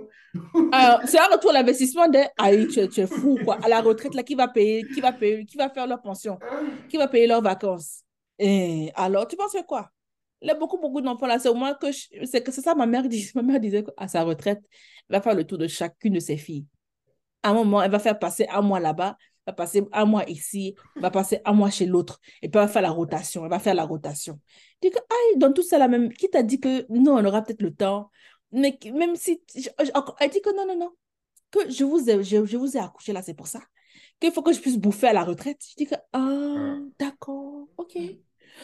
Ah, c'est un retour à l'investissement de, aïe, tu, es tu es fou, quoi. À la retraite, là, qui va payer, qui va payer, qui va faire leur pension, qui va payer leurs vacances? Et alors, tu penses que quoi? Il y a beaucoup, beaucoup d'enfants là. C'est au moins que je- c'est que c'est ça ma mère dit. Ma mère disait qu'à sa retraite, elle va faire le tour de chacune de ses filles. À un moment, elle va faire passer un mois là-bas, va passer un mois ici, va passer un mois chez l'autre, et puis elle va faire la rotation. Elle va faire la rotation. Je dis que, ah, dans tout ça, la même, qui t'a dit que nous, on aura peut-être le temps, mais même si, je- je- elle dit que non, non, non, que je vous ai, je, je vous ai accouché là, c'est pour ça, qu'il faut que je puisse bouffer à la retraite. Je dis que, ah, Ah. d'accord, ok.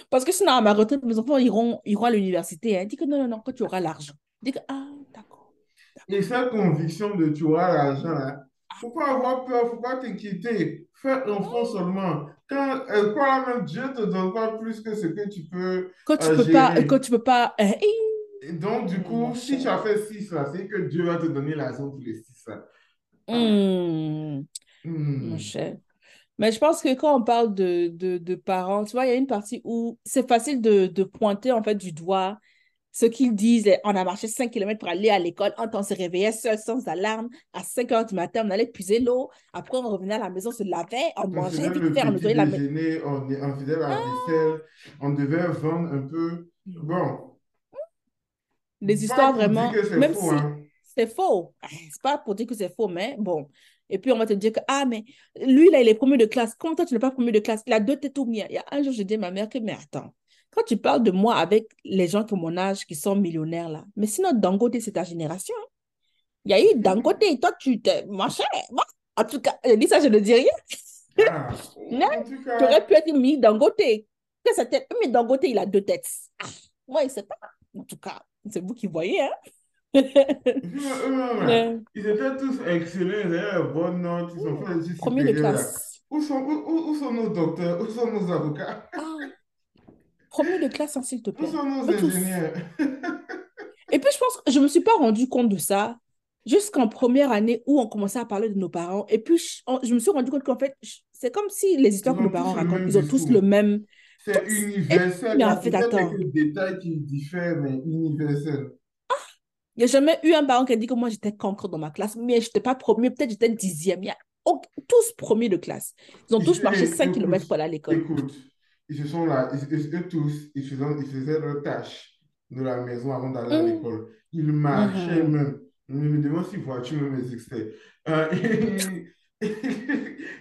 Parce que sinon, à ma retraite, mes enfants iront, iront à l'université. Hein. Dis que non, non, non, quand tu auras l'argent. Dis que, ah, d'accord, Et cette conviction de tu auras l'argent là, faut pas avoir peur, faut pas t'inquiéter? Fais l'enfant seulement. Quand, euh, quoi, même Dieu te donne pas plus que ce que tu peux Quand tu euh, peux pas, quand tu peux pas, hein, Et donc, du coup, si tu as fait 6 là, c'est que Dieu va te donner l'argent pour les 6 là. Ah, Hum, mon cher. Mais je pense que quand on parle de, de, de parents, tu vois, il y a une partie où c'est facile de, de pointer en fait du doigt ce qu'ils disent. On a marché 5 kilomètres pour aller à l'école. On se réveillait seul, sans alarme, à 5 heures du matin, on allait puiser l'eau. Après, on revenait à la maison, on se lavait, on mangeait vite le fait, on la maison. on, on faisait la vaisselle, on devait vendre un peu. Bon, Les pas histoires vraiment, même faux, si hein. c'est faux, c'est pas pour dire que c'est faux, mais bon. Et puis, on va te dire que, ah, mais lui, là, il est premier de classe. Comment toi, tu n'es pas premier de classe? Il a deux têtes au mien. Il y a un jour, je dis à ma mère que, mais attends, quand tu parles de moi avec les gens de mon âge qui sont millionnaires, là, mais sinon, Dangote, c'est ta génération. Il y a eu Dangote, toi, tu cher, moi, en tout cas, je dis ça, je ne dis rien. Ah, Non, tout tu aurais cas, pu être mis Dangote. Que sa tête, mais Dangote, il a deux têtes. Ah, moi, il ne sait pas. En tout cas, c'est vous qui voyez, hein. ils étaient tous excellents, ils avaient bonnes notes, ils ont fait des premier de classe. Où sont, où- où sont nos docteurs? Où sont nos avocats? Ah, premier de classe, hein, s'il te plaît. Et puis, je pense que je ne me suis pas rendu compte de ça jusqu'en première année où on commençait à parler de nos parents. Et puis, je, me suis rendu compte qu'en fait, c'est comme si les histoires que nos parents racontent, ils ont tous le même. C'est. Et universel. Il mais y a en fait, attends, quelques détails qui diffèrent, mais universel. il n'y a jamais eu un parent qui a dit que moi, j'étais cancre dans ma classe, mais je n'étais pas premier, peut-être j'étais dixième. Il y a tous premiers de classe. Ils ont tous marché eh, 5 écoute, kilomètres pour aller à l'école. écoute, ils se sont là, ils, ils- eux tous, ils faisaient, ils faisaient leurs tâches de la maison avant d'aller à Hum, l'école. Ils marchaient mhm. même. Je me demande si voiture même existait. Euh, oh,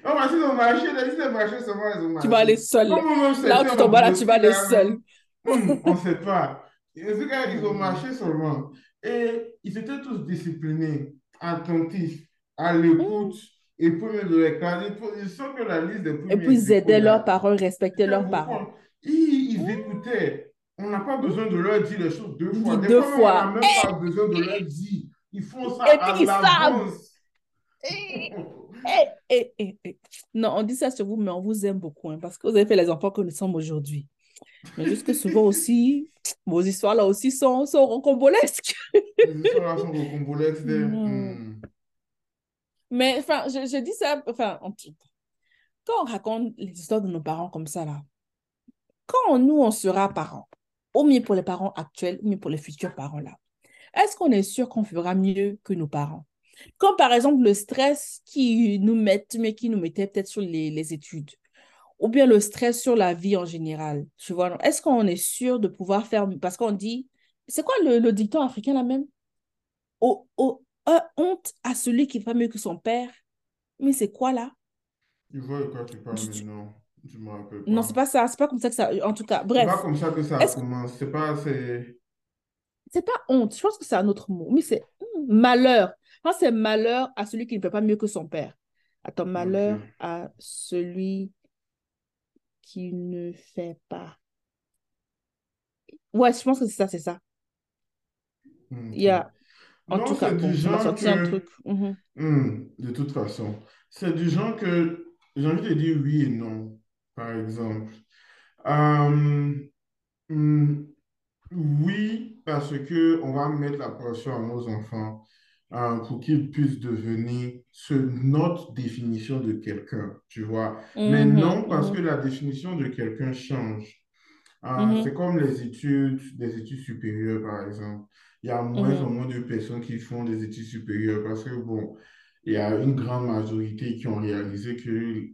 parce qu'ils ont marché, ils ont marché seulement, ils ont Tu vas aller marché. seul. Même Là où tu tombes là, tu vas aller seul. hmm, on ne sait pas. Ils ont marché seulement. Et ils étaient tous disciplinés, attentifs, à Hum. l'écoute. Et premier de l'école, ils sont que la liste des Et premiers puis, ils aidaient leurs parents, respectaient leurs parents. Ils, ils écoutaient. On n'a pas besoin de leur dire les choses deux fois. Des deux fois on n'a même pas besoin de leur dire. Ils font ça Et puis, à ils savent. Non, on dit ça sur vous, mais on vous aime beaucoup, hein, parce que vous avez fait les enfants que nous sommes aujourd'hui. Mais juste que souvent aussi, vos histoires là aussi sont, sont rocambolesques. Les histoires là sont rocambolesques. Mais enfin, je, je dis ça, enfin, en tout- quand on raconte les histoires de nos parents comme ça là, quand nous on sera parents, au mieux pour les parents actuels, au mieux pour les futurs parents là, est-ce qu'on est sûr qu'on fera mieux que nos parents? Comme par exemple le stress qui nous met, mais qui nous mettait peut-être sur les, les études. ou bien le stress sur la vie en général. Tu vois, est-ce qu'on est sûr de pouvoir faire, parce qu'on dit, c'est quoi le, le dicton africain là même? Oh, oh, euh, honte à celui qui fait mieux que son père. Mais c'est quoi là? Tu vois de quoi tu parles Tu-? Je ne me rappelle Non, c'est pas. pas ça, c'est pas comme ça que ça, en tout cas, C'est pas bref. comme ça que ça commence. C'est pas, c'est... pas honte? Je pense que c'est un autre mot, mais c'est hmm, malheur. Je c'est malheur à celui qui ne fait pas mieux que son père. Attends, malheur à celui qui ne fait pas. Ouais, je pense que c'est ça, c'est ça. Il y a, en Non, tout cas, c'est du genre sorti un que... truc. Mhm. hmm, de toute façon, c'est du genre que j'ai envie de dire oui et non, par exemple. Euh, hmm, Oui, parce que on va mettre la pression à nos enfants euh, pour qu'ils puissent devenir ce, notre définition de quelqu'un, tu vois. Mais Mhm, non, parce que mhm, la définition de quelqu'un change. Euh, c'est comme les études, des études supérieures, par exemple. Il y a moins en mhm. moins de personnes qui font des études supérieures parce que, bon, il y a une grande majorité qui ont réalisé que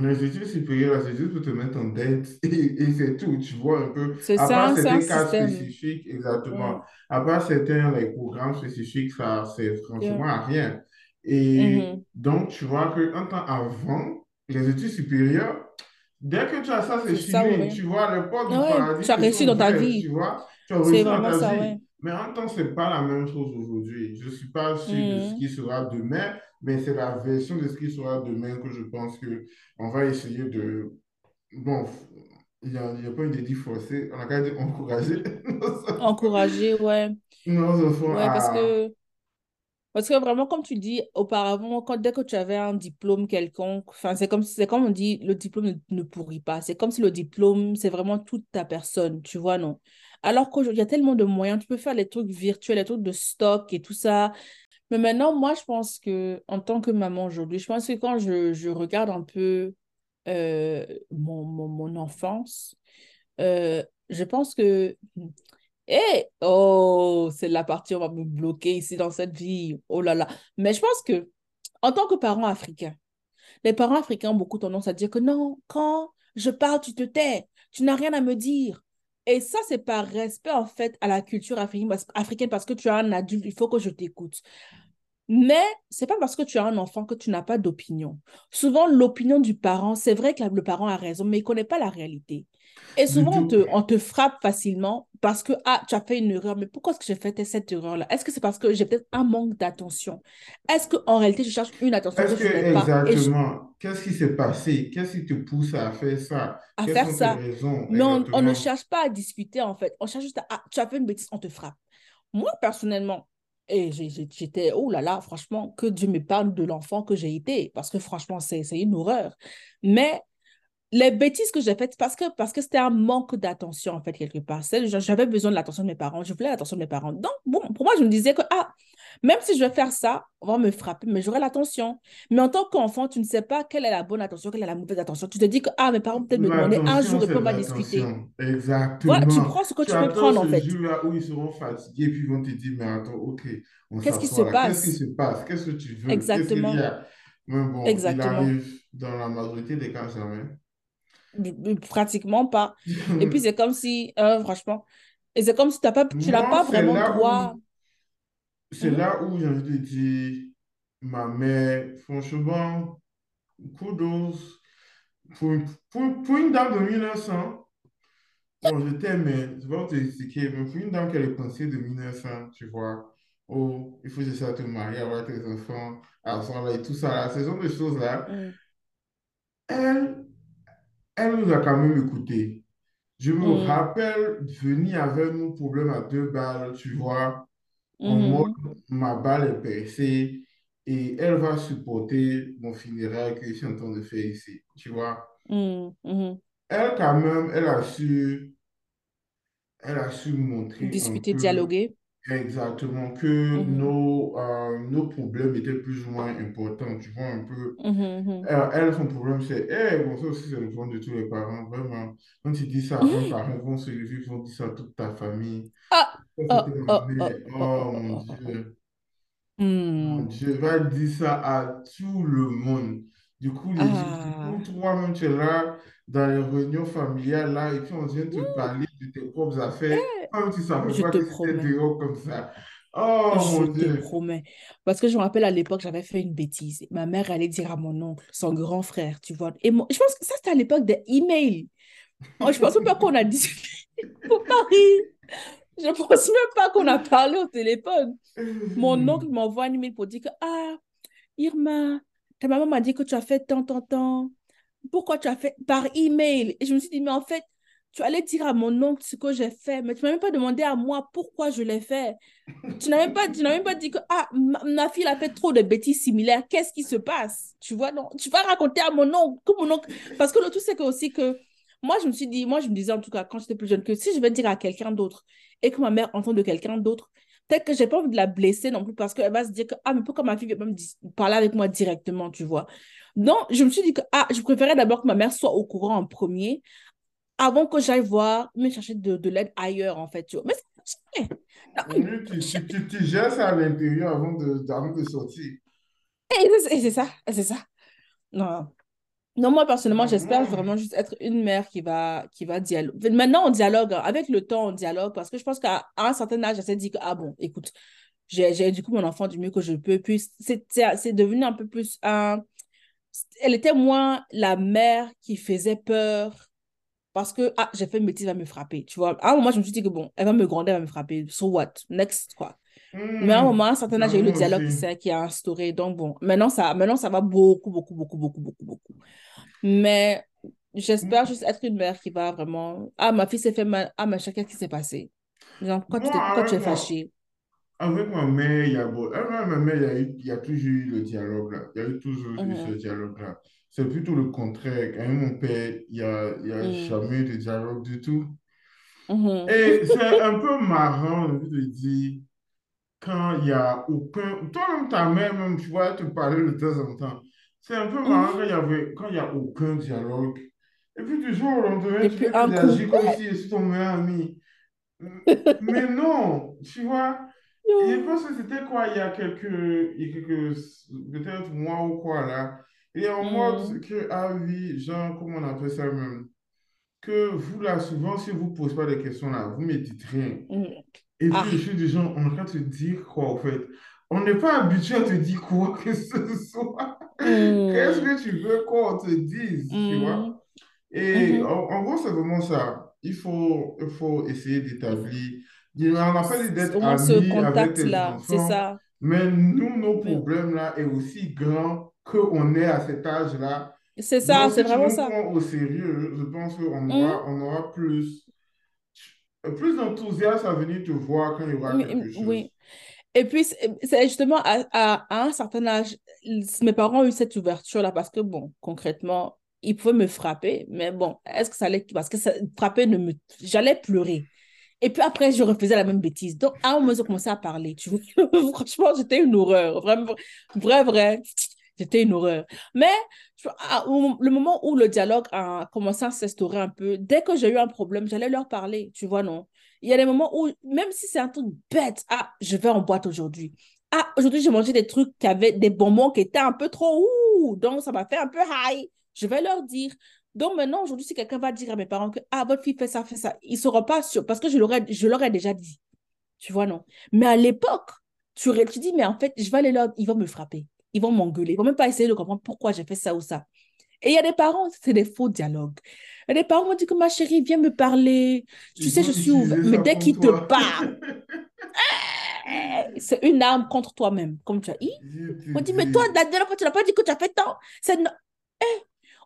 les études supérieures, c'est juste pour te mettre en dette et, et c'est tout, tu vois un peu. C'est À ça, part certains cas système. spécifiques, exactement. Ouais, À part certains les programmes spécifiques, ça, c'est yeah. franchement à rien. Et Mhm. donc, tu vois qu'un temps avant, les études supérieures, Dès que tu as ça, c'est ça, fini. ouais. Tu vois, les portes du Ouais, tu paradis as te sont réussi dans ta ouvertes, tu vie. vois. Tu as C'est réussi dans vraiment ta ça, vie. Mais en temps, ce n'est pas la même chose aujourd'hui. Je ne suis pas sûr de ce Mhm. qui sera demain, mais c'est la version de ce qui sera demain que je pense que on va essayer de... Bon, il n'y a, a pas une dédie forcée, on a qu'à dire encourager Encourager, ouais. nos enfants Ouais, parce à... que Parce que vraiment, comme tu dis auparavant, quand, dès que tu avais un diplôme quelconque, c'est comme, c'est comme on dit, le diplôme ne, ne pourrit pas. C'est comme si le diplôme, c'est vraiment toute ta personne, tu vois, non? Alors qu'aujourd'hui, il y a tellement de moyens, tu peux faire les trucs virtuels, les trucs de stock et tout ça. Mais maintenant, moi, je pense que, en tant que maman aujourd'hui, je pense que quand je, je regarde un peu euh, mon, mon, mon enfance, euh, je pense que et, oh, c'est la partie, on va me bloquer ici dans cette vie. Oh là là. Mais je pense que, en tant que parent africain, les parents africains ont beaucoup tendance à dire que non, quand je parle, tu te tais, tu n'as rien à me dire. Et ça, c'est par respect, en fait, à la culture africaine parce, que tu es un adulte, il faut que je t'écoute. Mais c'est pas parce que tu as un enfant que tu n'as pas d'opinion. Souvent, l'opinion du parent, c'est vrai que le parent a raison, mais il ne connaît pas la réalité. Et souvent, on te, on te frappe facilement parce que, ah, tu as fait une erreur, mais pourquoi est-ce que j'ai fait cette erreur-là? Est-ce que c'est parce que j'ai peut-être un manque d'attention? Est-ce qu'en réalité, je cherche une attention que je je- exactement, qu'est-ce qui s'est passé? Qu'est-ce qui te pousse à faire ça? à faire sont tes ça? raisons Mais on, on ne cherche pas à discuter, en fait. On cherche juste à, ah, tu as fait une bêtise, on te frappe. Moi, personnellement, et j'étais, oh là là, franchement, que Dieu me parle de l'enfant que j'ai été, parce que franchement, c'est une horreur. Mais les bêtises que j'ai faites, parce que parce que c'était un manque d'attention, en fait, quelque part. J'avais besoin de l'attention de mes parents, je voulais l'attention de mes parents. Donc, bon, pour moi, je me disais que, ah, même si je vais faire ça, on va me frapper, mais j'aurai l'attention. Mais en tant qu'enfant, tu ne sais pas quelle est la bonne attention, quelle est la mauvaise attention. Tu te dis que, ah, mes parents peut-être me demander un jour et puis on va discuter. Voilà, tu Exactement. prends ce que Tu tu peux prendre, en fait. jour-là où ils seront fatigués, puis ils vont te dire, mais attends, ok, Qu'est-ce qui se s'assoit là. Qu'est-ce qui passe? se passe? Qu'est-ce que tu veux? Exactement. Mais bon, il Exactement. arrive dans la majorité des cas jamais. Pratiquement pas. Et puis, c'est comme si, euh, franchement, et c'est comme si t'as pas, tu n'as Moi, pas vraiment droit. c'est Mhm, là où j'ai envie de dire, ma mère, franchement, kudos. Pour, une- pour, pour une dame de 1900, bon, je t'aime, mais je vais te expliquer, mais pour une dame qui a les pensées de 1900, tu vois, oh, il faut que ça te marier, avoir tes enfants, avoir là et tout ça, là, ce genre de choses-là, mhm, elle, elle nous a quand même écoutés. Je me mhm, rappelle venir avec mon problème à deux balles, tu vois, en mode, mhm, ma balle est percée et elle va supporter mon funérail que je suis en train de faire ici, tu vois. mhm, mhm. Elle, quand même, elle a su, elle a su montrer Discuter, dialoguer. Exactement que Mhm, nos, euh, nos problèmes étaient plus ou moins importants, tu vois, un peu. mhm, mhm. Elle, elle, son problème, c'est, eh, bon, ça aussi, c'est le problème de tous les parents, vraiment. Quand tu dis ça à un Mhm. parent, ils vont se lever, ils vont dire ça à toute ta famille. Ah, Ça, oh, mon. Dieu. Mon. Dieu, va dire ça à tout le monde. Du coup, les, Ah, toi-même, tu es là dans les réunions familiales, là, et puis on vient te parler de tes propres affaires. Tu ne savais je pas te que promets. comme ça. Oh, Je mon te Dieu. promets. Parce que je me rappelle à l'époque, j'avais fait une bêtise. Ma mère allait dire à mon oncle, son grand frère, tu vois. Et moi, je pense que ça, c'était à l'époque des emails. Oh, je pense même pas qu'on a discuté. Pas rire. Je pense même pas qu'on a parlé au téléphone. Mon oncle m'envoie un email pour dire que, ah, Irma, ta maman m'a dit que tu as fait tant, tant, tant. Pourquoi tu as fait par email? Et je me suis dit, mais en fait, tu allais dire à mon oncle ce que j'ai fait, mais tu m'as même pas demandé à moi pourquoi je l'ai fait. Tu n'as même pas, tu n'as même pas dit que ah, ma, fille a fait trop de bêtises similaires. Qu'est-ce qui se passe? Tu vois, non, tu vas raconter à mon oncle, que mon oncle. Parce que le tout, c'est que aussi que moi, je me suis dit, moi, je me disais en tout cas quand j'étais plus jeune que si je vais dire à quelqu'un d'autre et que ma mère entend de quelqu'un d'autre, peut-être que j'ai pas envie de la blesser non plus parce qu'elle va se dire que ah, mais pourquoi ma fille vient pas me parler avec moi directement, tu vois? Donc, je me suis dit que ah, je préférais d'abord que ma mère soit au courant en premier avant que j'aille voir, me chercher de, de l'aide ailleurs, en fait. Tu vois. Mais c'est Oui, tu, tu, tu, tu gères ça à l'intérieur avant de, avant de sortir. Et c'est ça, c'est ça. Non. Non, moi, personnellement, Non, j'espère vraiment juste être une mère qui va, qui va dialoguer. Maintenant, on dialogue. hein. Avec le temps, on dialogue parce que je pense qu'à un certain âge, elle s'est dit que, ah bon, écoute, j'ai j'ai éduqué mon enfant du mieux que je peux. Puis, c'est devenu un peu plus un... Elle était moins la mère qui faisait peur parce que, ah, j'ai fait une bêtise, elle va me frapper. Tu vois, à un moment, je me suis dit que, bon, elle va me gronder, elle va me frapper. So what? Next, quoi. Mais à un moment, hmm, à un certain âge, a eu le moi dialogue qui qui a instauré. Donc, bon, maintenant ça, maintenant, ça va beaucoup, beaucoup, beaucoup, beaucoup, beaucoup, beaucoup. Mais j'espère juste être une mère qui va vraiment. Ah, ma fille s'est fait mal. Ah, mais chacun qui s'est passé? Genre, pourquoi tu, Moi, t'es- pourquoi tu es avec moi, fâché? avec ma mère, il y a, beau- avec ma mère, il y a eu- il y a toujours eu le dialogue là. Il y a eu toujours eu ce Mhm, dialogue-là. C'est plutôt le contraire. Avec mon père, il n'y a, y a mhm, jamais de dialogue du tout. mhm, Et c'est un peu marrant de dire. quand il n'y a aucun... Toi-même, ta mère, même, tu vois, te parler de temps en temps. C'est un peu marrant quand il mhm. y avait, quand il y a aucun dialogue. Et puis, du jour au lendemain, tu coup. j'agis comme si je suis ton meilleur ami. Mais non, tu vois, je pense que c'était quoi, il y a quelques, il y a quelques peut-être mois ou quoi, là. Et en mode Mhm, que, ah oui, genre, comment on appelle ça même? Que vous, là, souvent, si vous ne posez pas des questions, là, vous ne me dites rien. mhm. Et puis, je Ah. suis du genre, on est en train de te dire quoi, en fait? On n'est pas habitué à te dire quoi que ce soit. Qu'est-ce Mhm, que tu veux qu'on te dise, tu vois? Et mhm. en, en gros, c'est vraiment ça. Il faut, il faut essayer Il d'établir. On n'a pas d'être moins, ce amis avec tes contact-là, c'est ça. Mais nous, nos Mais problèmes là est aussi grand qu'on est à cet âge-là. c'est ça, c'est si vraiment ça. prends au sérieux, je pense qu'on Mhm. aura, on aura plus, plus d'enthousiasme à venir te voir quand il y aura Oui, quelque oui. chose. Et puis, c'est c'est justement à, à, à un certain âge, mes parents ont eu cette ouverture-là parce que, bon, concrètement, ils pouvaient me frapper, mais bon, est-ce que ça allait. Parce que ça, frapper ne me. J'allais pleurer. Et puis après, je refaisais la même bêtise. Donc, à un moment, ils commencé à parler. Tu vois, franchement, j'étais une horreur. Vraiment, vrai, vrai. J'étais une horreur. Mais le moment où le dialogue a commencé à s'instaurer un peu, dès que j'ai eu un problème, j'allais leur parler. Tu vois, non? Il y a des moments où, même si c'est un truc bête, ah, je vais en boîte aujourd'hui. Ah, aujourd'hui, j'ai mangé des trucs qui avaient des bonbons qui étaient un peu trop ouh, donc ça m'a fait un peu high. Je vais leur dire. Donc maintenant, aujourd'hui, si quelqu'un va dire à mes parents que ah, votre fille fait ça, fait ça, ils ne seront pas sûrs parce que je leur ai déjà dit. Tu vois, non. Mais à l'époque, tu, tu dis, mais en fait, je vais aller leur, ils vont me frapper, ils vont m'engueuler, ils vont même pas essayer de comprendre pourquoi j'ai fait ça ou ça. Et il y a des parents, c'est des faux dialogues. Il y a des parents m'ont dit que ma chérie, viens me parler. Tu Ils sais, je suis ouverte. Mais dès qu'ils te parlent, eh, c'est une arme contre toi-même, comme tu as dit. On dit, mais toi, la dernière fois, tu n'as pas dit que tu as fait tant? C'est no-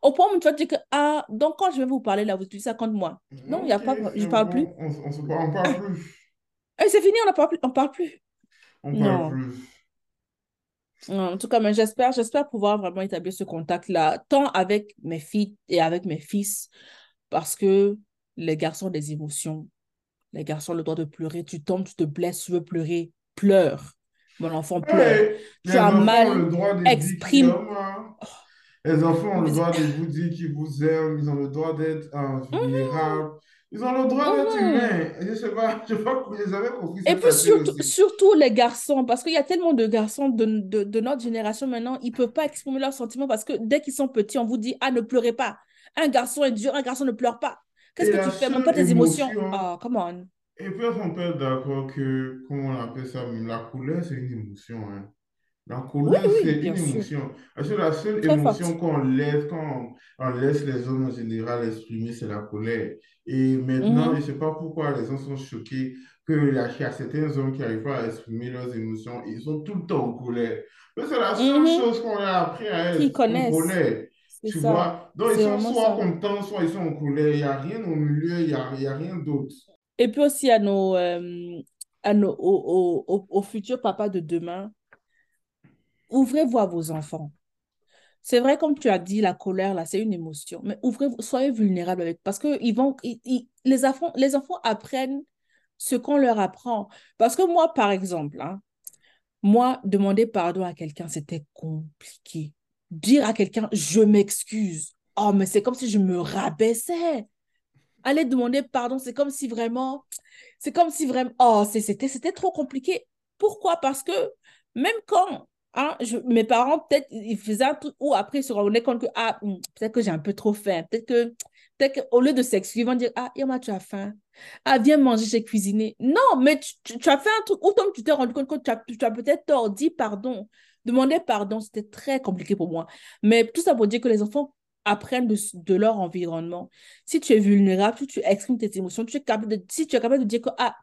Au point où tu vas dire que, ah, donc quand je vais vous parler là, vous utilisez ça contre moi. Non, il y a pas, je c'est parle plus. on, on se parle, on parle plus. Et c'est fini, on ne parle plus. On parle plus. On parle Non. plus. En tout cas, mais j'espère, j'espère pouvoir vraiment établir ce contact-là, tant avec mes filles et avec mes fils, parce que les garçons ont des émotions. Les garçons ont le droit de pleurer. Tu tombes, tu te blesses, tu veux pleurer, pleure. Mon enfant pleure. Hey, Tu as mal, exprime. hein. Les enfants ont le droit de vous dire qu'ils vous aiment. Ils ont le droit d'être euh, vulnérables. Ils ont le droit d'être mhm. humains. Je sais pas, je sais pas, j'avais compris Et puis surtout, les garçons, parce qu'il y a tellement de garçons de, de, de notre génération maintenant, ils ne peuvent pas exprimer leurs sentiments parce que dès qu'ils sont petits, on vous dit, ah, ne pleurez pas. Un garçon est dur, un garçon ne pleure pas. Qu'est-ce que tu fais? Montre pas tes émotions. émotion Ah, come on. Et puis, on peut être d'accord que, comment on appelle ça, la couleur, c'est une émotion. hein? La colère, oui, c'est une sûr. émotion. Parce que la seule Très émotion qu'on laisse, quand on, laisse les hommes en général exprimer, c'est la colère. Et maintenant, je ne Mhm, sais pas pourquoi les gens sont choqués qu'il y a, qu'il y a certains hommes qui n'arrivent pas à exprimer leurs émotions. Ils sont tout le temps en colère. Mais c'est la seule mhm. chose qu'on a appris à être en connaissent. colère. Tu ça. vois? Donc, ils sont soit ça. contents, soit ils sont en colère. Il n'y a rien au milieu, il n'y a, y a rien d'autre. Et puis aussi à nos, euh, à nos, aux, aux, aux- aux futurs papas de demain, ouvrez-vous à vos enfants. C'est vrai, comme tu as dit, la colère, là, c'est une émotion. Mais ouvrez, soyez vulnérables avec, parce que ils vont, les enfants, apprennent ce qu'on leur apprend. Parce que moi, par exemple, hein, moi, demander pardon à quelqu'un, c'était compliqué. Dire à quelqu'un, je m'excuse. Oh, mais c'est comme si je me rabaissais. Aller demander pardon, c'est comme si vraiment, c'est comme si vraiment, oh, c'était trop compliqué. Pourquoi? Parce que même quand hein, mes parents, peut-être, ils faisaient un truc ou après, ils se rendaient compte que, ah, hum, peut-être que j'ai un peu trop faim. Peut-être que, peut-être qu'au lieu de s'excuser, ils vont dire, ah, Irma, tu as faim. Ah, viens manger, j'ai cuisiné. Non, mais tu, as fait un truc ou toi, tu t'es rendu compte que tu as, as peut-être tort. Dis pardon. Demander pardon, c'était très compliqué pour moi. Mais tout ça pour dire que les enfants apprennent de, de leur environnement. Si tu es vulnérable, si tu exprimes tes émotions, tu es capable de, si tu es capable de dire que, ah,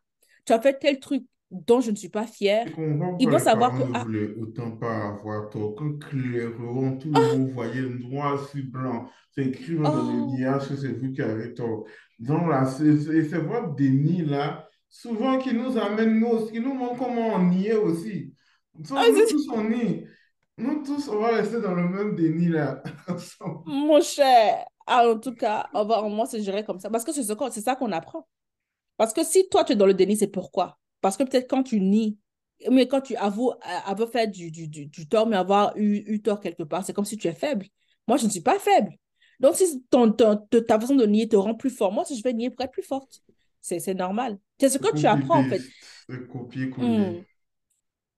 tu as fait tel truc dont je ne suis pas fière, vont les savoir que, ah, autant pas avoir tort. Quand clairement tout le ah, monde voyait noir sur blanc, c'est écrit dans les oh, nuages que c'est vous qui avez tort. Donc là, c'est votre déni-là, souvent qui nous amène, nous, qui nous montre comment on y est aussi. ah, Donc nous c'est- tous, on nie. Nous tous, on va rester dans le même déni-là. ensemble. mon cher, Ah, en tout cas, on va, moi, c'est géré comme ça. Parce que c'est ce ça qu'on apprend. Parce que si toi, tu es dans le déni, c'est pourquoi? Parce que peut-être quand tu nies, mais quand tu avoues euh, avoir fait du, du, du, du tort, mais avoir eu, eu tort quelque part, c'est comme si tu es faible. Moi, je ne suis pas faible. Donc, si ton, ton- te- ta façon de nier te rend plus fort, moi, si je vais nier pour être plus forte, c'est c'est normal. C'est ce que tu apprends, en fait. C'est copier-coller. Hmm.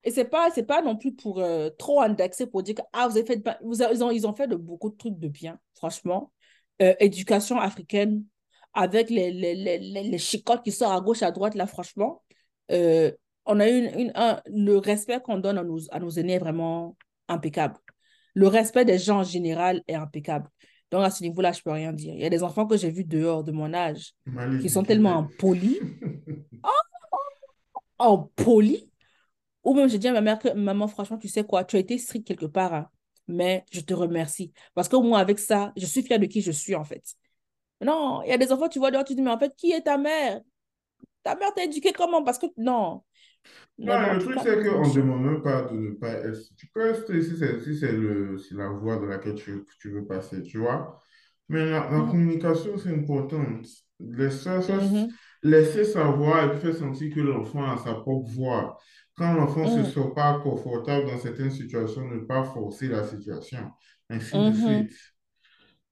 Et c'est pas, c'est pas non plus pour euh, trop indexer pour dire que ah, vous avez fait, vous avez- ils ont, ils ont fait de beaucoup de trucs de bien, franchement. Euh, éducation africaine, avec les, les, les, les, les chicottes qui sortent à gauche, à droite, là, franchement. Euh, on a eu une, une- un- le respect qu'on donne à nos, à nos aînés est vraiment impeccable. Le respect des gens en général est impeccable. Donc, à ce niveau-là, je peux rien dire. Il y a des enfants que j'ai vus dehors de mon âge qui sont tellement impolis, impolis, ou même, j'ai dit à ma mère que, maman, franchement, tu sais quoi, tu as été stricte quelque part, hein, mais je te remercie. Parce qu'au moins, avec ça, je suis fière de qui je suis, en fait. Non, il y a des enfants, tu vois dehors, tu dis, mais en fait, qui est ta mère? Ta mère t'a éduqué comment? Parce que, non. Non, le truc, c'est qu'on ne demande même pas de ne pas être. Tu peux rester si c'est si la voie dans laquelle tu, tu veux passer, tu vois. Mais la, la Mhm, communication, c'est important. Laisser, mhm, laisser savoir et faire sentir que l'enfant a sa propre voix. Quand l'enfant ne se mhm, sent pas confortable dans certaines situations, ne pas forcer la situation, ainsi de mhm. suite.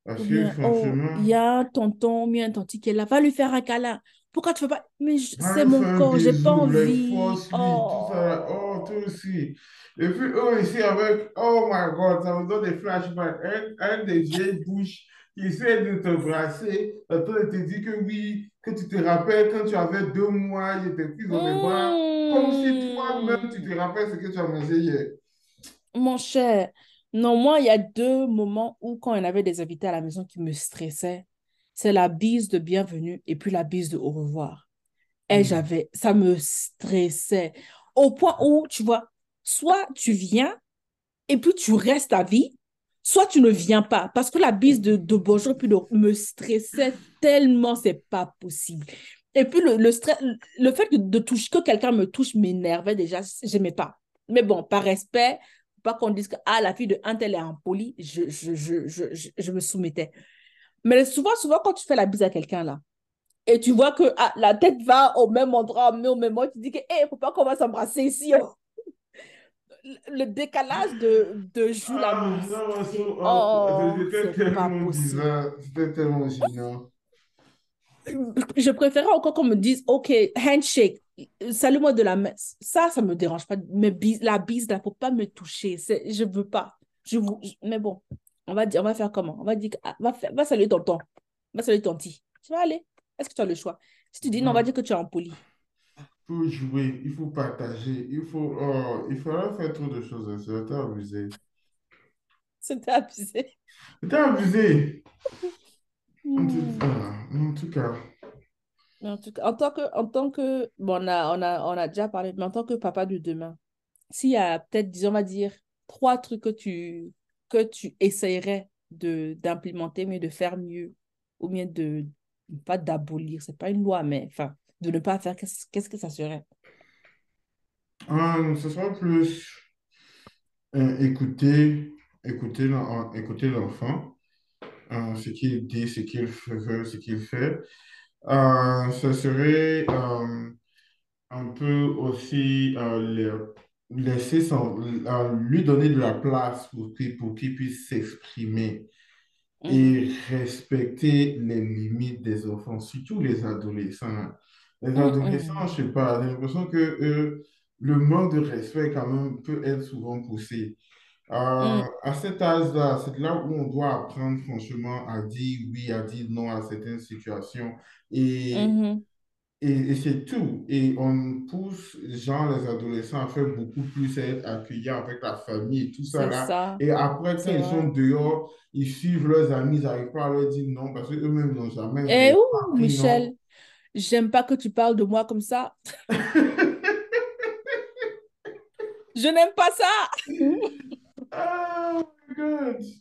Parce que oh, il franchement, y a un tonton, ou bien un tonti qui est là, va lui faire un câlin. Pourquoi tu ne fais pas? Mais c'est mon un corps, j'ai pas envie. tout ça, là. oh, toi Oh. aussi. Et puis eux ici avec, oh my God, ça me donne des flashbacks, avec, avec des vieilles bouches qui essaient de te brasser, en train de te dire que oui, que tu te rappelles quand tu avais deux mois, ils étaient pris dans les bras, comme si toi-même tu te Hmm. rappelles ce que tu as mangé hier. Mon cher, non, moi, il y a deux moments où, quand il y avait des invités à la maison qui me stressaient, c'est la bise de bienvenue et puis la bise de au revoir. Et Hmm. j'avais, ça me stressait au point où, tu vois, soit tu viens et puis tu restes à vie, soit tu ne viens pas. Parce que la bise de, de bonjour puis de, me stressait tellement, c'est pas possible. Et puis le, le, stress, le fait de, de toucher, que quelqu'un me touche m'énervait déjà, j'aimais pas. Mais bon, par respect, pas qu'on dise que ah, la fille de un tel est impolie, je, je, je, je me soumettais. Mais souvent, souvent, quand tu fais la bise à quelqu'un là, et tu vois que ah, la tête va au même endroit, mais au même moment, tu dis que, hé, hey, faut pas qu'on va s'embrasser ici. oh. Le décalage de, de joue. Ah, oh, Oh, c'était tellement bizarre, c'était tellement gênant. Je préférais encore qu'on me dise, OK, handshake, salut-moi de la main. Ça, ça me dérange pas. Mais bise, la bise, là, faut pas me toucher. Je veux pas. Je, vous- je- mais bon, on va dire, on va faire comment? On va dire, ah, va, faire- va saluer tonton. Va saluer tonti. Tu vas aller. Est-ce que tu as le choix? Si tu dis non, on va dire Non. que tu es impoli. Il faut jouer, il faut partager, il faut, oh, il faudra faire trop de choses. C'était abusé. C'était abusé. C'était abusé. En tout, Hmm. ah, en tout cas, En tout cas, en tant que, en tant que, bon, on a, on a, on a déjà parlé, mais en tant que papa de demain, s'il y a peut-être, disons, on va dire, trois trucs que tu, que tu essayerais d'implémenter, mais de faire mieux, ou bien de, pas d'abolir, c'est pas une loi, mais enfin, de ne pas faire, qu'est-ce, qu'est-ce que ça serait? ah, ce sera plus euh, écouter, écouter, l'en- écouter l'enfant, euh, ce qu'il dit, ce qu'il veut, ce qu'il fait. Euh, ce serait euh, un peu aussi euh, le- laisser son, euh, lui donner de la place pour qu'il pour qu'il puisse s'exprimer Mhm. et respecter les limites des enfants, surtout les adolescents. Les adolescents, je Mhm. sais pas, j'ai l'impression que euh, le manque de respect quand même peut être souvent poussé. Euh, à cet âge-là, c'est là où on doit apprendre franchement à dire oui, à dire non à certaines situations. Et Mhm. Et, et c'est tout. Et on pousse, genre, les adolescents à faire beaucoup plus, à être accueillants avec la famille et tout ça là. ça, Et après, quand ils sont dehors, ils suivent leurs amis, ils n'arrivent pas à leur dire non parce qu'eux-mêmes n'ont jamais ouh, non. Michel, j'aime pas que tu parles de moi comme ça. Je n'aime pas ça. Oh my God.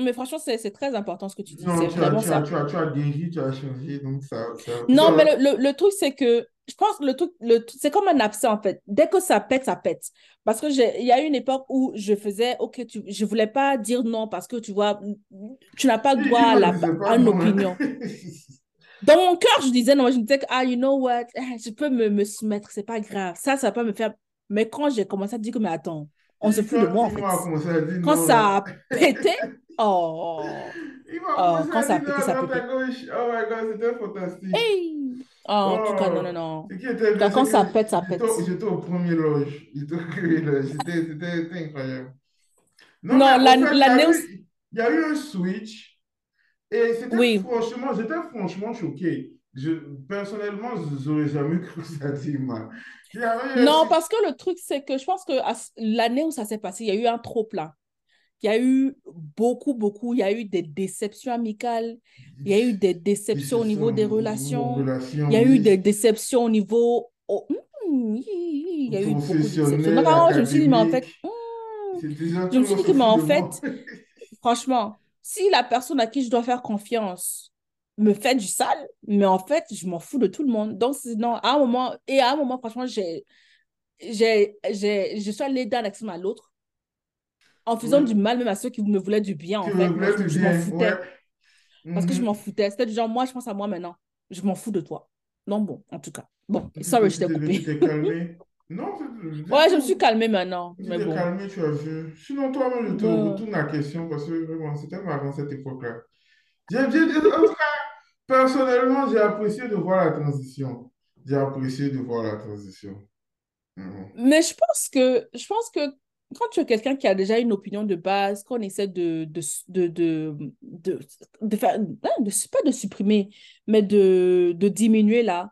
Mais franchement, c'est très important ce que tu dis. Non, tu as, vraiment as, ça. tu as, tu as guéri, tu as changé, donc ça, ça, ça Non, mais le, le, le truc, c'est que je pense que le truc, le, c'est comme un abcès en fait. Dès que ça pète, ça pète. Parce que il y a eu une époque où je faisais, ok, tu, je voulais pas dire non parce que tu vois, tu n'as pas le droit à, la, à une opinion. Dans mon cœur, je disais non, je me disais que, ah, you know what, eh, je peux me, me soumettre, c'est pas grave. Ça, ça va pas me faire. Mais quand j'ai commencé à dire que, mais attends, on se fout de moi en fait. Quand ça a pété, oh, il m'a oh, quand ça non ça. Oh my God, c'était fantastique. Hey! Oh, en tout cas, non, non, Oh, non. Était cas, c'est quand que ça pète, ça pète. j'étais au premier loge. J'étais au premier loge. C'était incroyable. Non, Non, la- fait, il y eu, il y a eu un switch et c'était Oui. franchement, j'étais franchement choqué. Je, personnellement, je n'aurais jamais cru que ça un Non, parce que le truc, c'est que je pense que l'année où ça s'est passé, il y a eu un trop-plein. Il y a eu beaucoup, beaucoup. Il y a eu des déceptions amicales. Il y a eu des déceptions au niveau des relations. relation, Il y a eu des déceptions au niveau. oh, hmm, il y a eu beaucoup de déceptions. Moment, je me suis dit, mais en fait, hmm, je me suis dit que, mais en fait, franchement, si la personne à qui je dois faire confiance me fait du sale, mais en fait, je m'en fous de tout le monde. Donc, non, à un moment, et à un moment, franchement, j'ai, j'ai, j'ai, je suis allée d'un extrême à l'autre en faisant du mal même à ceux qui me voulaient du bien, en fait. Moi, je, je m'en ouais. foutais parce que je m'en Mhm. foutais. C'était du genre, moi, je pense à moi maintenant. Je m'en fous de toi. Non, bon, en tout cas. Bon, sorry, je t'ai t'es, tu coupé. t'es calmé. Non, c'est c'est Ouais, je me suis calmée maintenant, Tu mais t'es bon. calmé, tu as vu. Sinon, toi-même, je te retourne la question parce que vraiment, c'était marrant cette époque-là. En tout cas, personnellement, j'ai apprécié de voir la transition. J'ai apprécié de voir la transition. Mhm. Mais je pense que, je pense que quand tu es quelqu'un qui a déjà une opinion de base, qu'on essaie de, de, de, de, de, faire, hein, pas de supprimer, mais de, de diminuer là,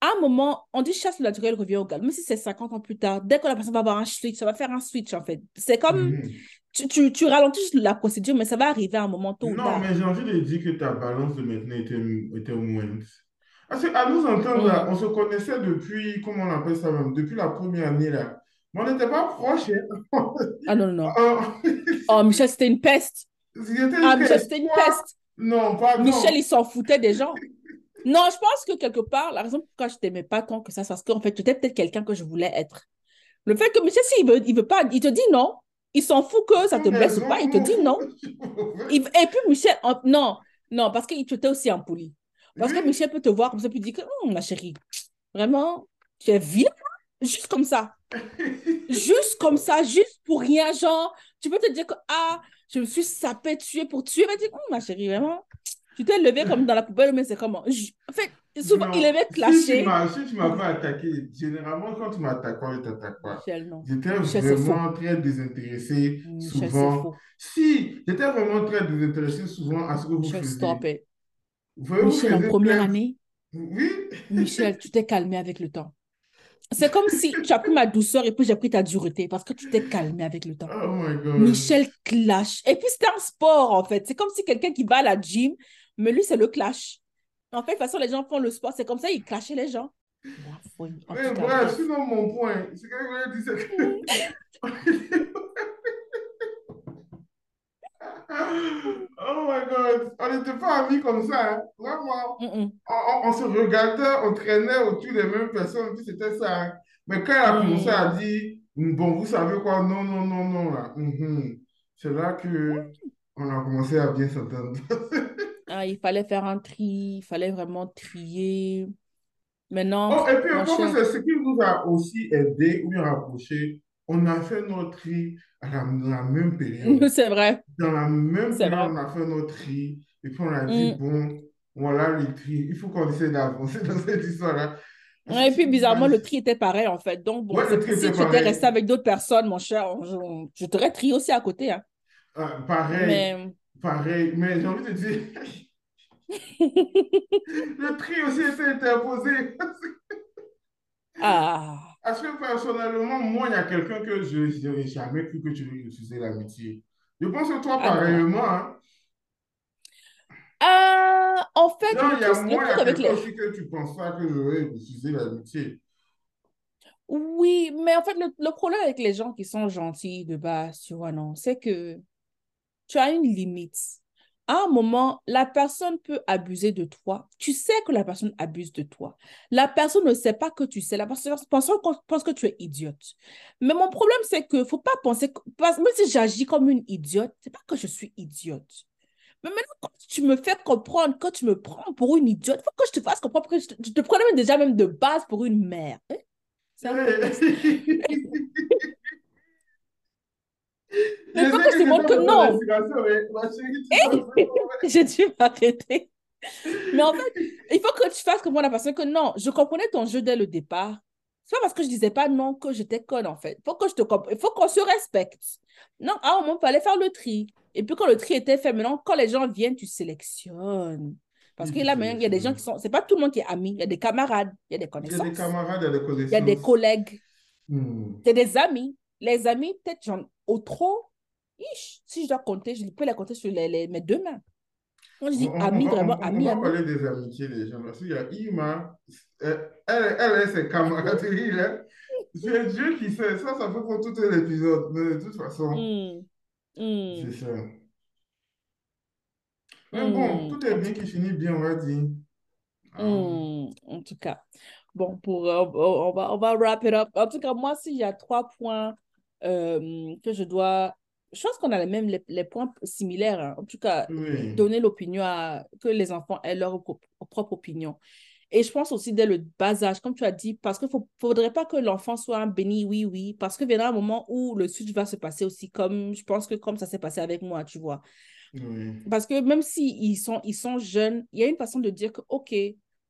à un moment, on dit chasse le naturel revient au galop. Même si c'est 50 ans plus tard, dès que la personne va avoir un switch, ça va faire un switch en fait. C'est comme, Mhm. tu, tu, tu ralentis la procédure, mais ça va arriver à un moment tôt ou Non, mais j'ai envie de dire que ta balance de maintenant était, était moindre. Parce qu'à nous entendre, là, on se connaissait depuis, comment on appelle ça même, depuis la première année, là. Mais on n'était pas proches. hein. Ah non, non, non. Euh, Oh, Michel, c'était une peste. C'était Ah, Michel, c'était une peste. Non, Michel, pardon. il s'en foutait des gens. Non, je pense que quelque part, la raison pourquoi je t'aimais pas tant que ça, c'est parce qu'en fait, tu étais peut-être quelqu'un que je voulais être. Le fait que Michel, s'il veut, il veut pas, il te dit non. Il s'en fout que ça te blesse ou pas, il te dit non. Il- et puis Michel, non, non, parce qu'il était aussi impoli. Parce que Michel peut te voir comme ça, puis dire que, Hum, ma chérie, vraiment, tu es vilain, juste comme ça. Juste comme ça, juste pour rien, genre, tu peux te dire que, ah, je me suis sapé, tué pour tuer, mais dire, Hum, ma chérie, vraiment, tu t'es levé comme dans la poubelle, mais c'est comment? Je- En fait, souvent, il non. aimait Si tu m'as, si attaqué, généralement, quand tu m'attaques je t'attaque pas. Michel, non. J'étais vraiment très désintéressé, Michel, souvent. Si, j'étais vraiment très désintéressé, souvent, à ce que vous Michel, stop faisiez. it. Vous voyez, vous Michel, en première année, Oui. Michel, tu t'es calmé avec le temps. C'est comme si tu as pris ma douceur et puis j'ai pris ta dureté parce que tu t'es calmé avec le temps. Oh my God. Michel clash. Et puis c'était un sport en fait. C'est comme si quelqu'un qui va à la gym, mais lui c'est le clash. En fait, de toute façon, les gens font le sport. C'est comme ça, ils clashaient les gens. Oui, tout cas, bref, sinon, mon point, que je c'est que. Oh my God, on n'était pas amis comme ça, hein. Vraiment. Mm, mm, On, se regardait, on traînait autour des mêmes personnes, puis c'était ça. hein. Mais quand elle a commencé à mm. dire, bon, vous savez quoi, non, non, non, non, là. mhm. C'est là que on a commencé à bien s'entendre. Ah, il fallait faire un tri. Il fallait vraiment trier. Maintenant, Oh, et puis mon encore, cher. c'est ce qui nous a aussi aidé ou rapproché. On a fait notre tri à la, dans la même période. C'est vrai. Dans la même période, vrai. on a fait notre tri. Et puis on a dit, Mm. bon, voilà le tri. Il faut qu'on essaie d'avancer dans cette histoire-là. Et puis, bizarrement, le tri était pareil, en fait. Donc, bon, Ouais, si tu étais resté avec d'autres personnes, mon cher, je, t'aurais trié aussi à côté. Hein. Ah, pareil, Mais, pareil. Mais j'ai envie de dire, le tri aussi était interposé. Ah, Parce que personnellement, moi, il y a quelqu'un que je n'aurais jamais cru que tu veux refuser l'amitié. Je pense que toi, ah pareillement. hein. Ah, en fait, Non, il y a moi, avec les... aussi que tu penses pas que j'aurais refusé l'amitié. Oui, mais en fait, le, le problème avec les gens qui sont gentils de base, tu vois, non, c'est que tu as une limite. À un moment, la personne peut abuser de toi. Tu sais que la personne abuse de toi. La personne ne sait pas que tu sais. La personne pense, que tu es idiote. Mais mon problème, c'est que faut pas penser, que, même si j'agis comme une idiote, c'est pas que je suis idiote. Mais maintenant, quand tu me fais comprendre que tu me prends pour une idiote, il faut que je te fasse comprendre que je te, je te prenais déjà même de base pour une mère. Hein? C'est faut sais que c'est ça que non. J'ai dû m'arrêter. Mais en fait, il faut que tu fasses comme moi la personne que non, je comprenais ton jeu dès le départ. C'est pas parce que je disais pas non que j'étais conne en fait. Il faut que je te comp- il faut qu'on se respecte. Non, à un moment, il fallait faire le tri. Et puis quand le tri était fait, maintenant, quand les gens viennent, tu sélectionnes. Parce que là, maintenant, il y a des gens qui sont. C'est pas tout le monde qui est ami. Il y a des camarades, il y a des Il y a des connaissances, camarades, il y a des il y a des connaissances. collègues, Hmm. il y a des amis. Les amis, peut-être j'en au trop. Ich, si je dois compter, je peux les compter sur les, les- mes deux mains. Quand je On, dis on- on on, vraiment on- on ami, va parler des amitiés des gens. Parce qu'il y a Ima, euh, elle, elle et ses camaraderies, là. C'est Dieu qui sait. Ça, ça fait pour tout un épisode. Mais de toute façon, Hmm, c'est hmm, ça. Mais bon, hmm. tout est En tout bien qui finit bien, on va dire. Ah, Hmm, en tout cas, bon, pour, euh, on va, on va wrap it up. En tout cas, moi, s'il y a trois points euh, que je dois, je pense qu'on a les mêmes, les, les points similaires. hein. En tout cas, oui, donner l'opinion à, que les enfants aient leur pro- propre opinion. Et je pense aussi dès le bas âge, comme tu as dit, parce qu'il ne faudrait pas que l'enfant soit un béni oui, oui, parce que viendra un moment où le switch va se passer aussi, comme je pense que comme ça s'est passé avec moi, tu vois. oui. Parce que même s'ils ils sont, ils sont jeunes, il y a une façon de dire que, OK,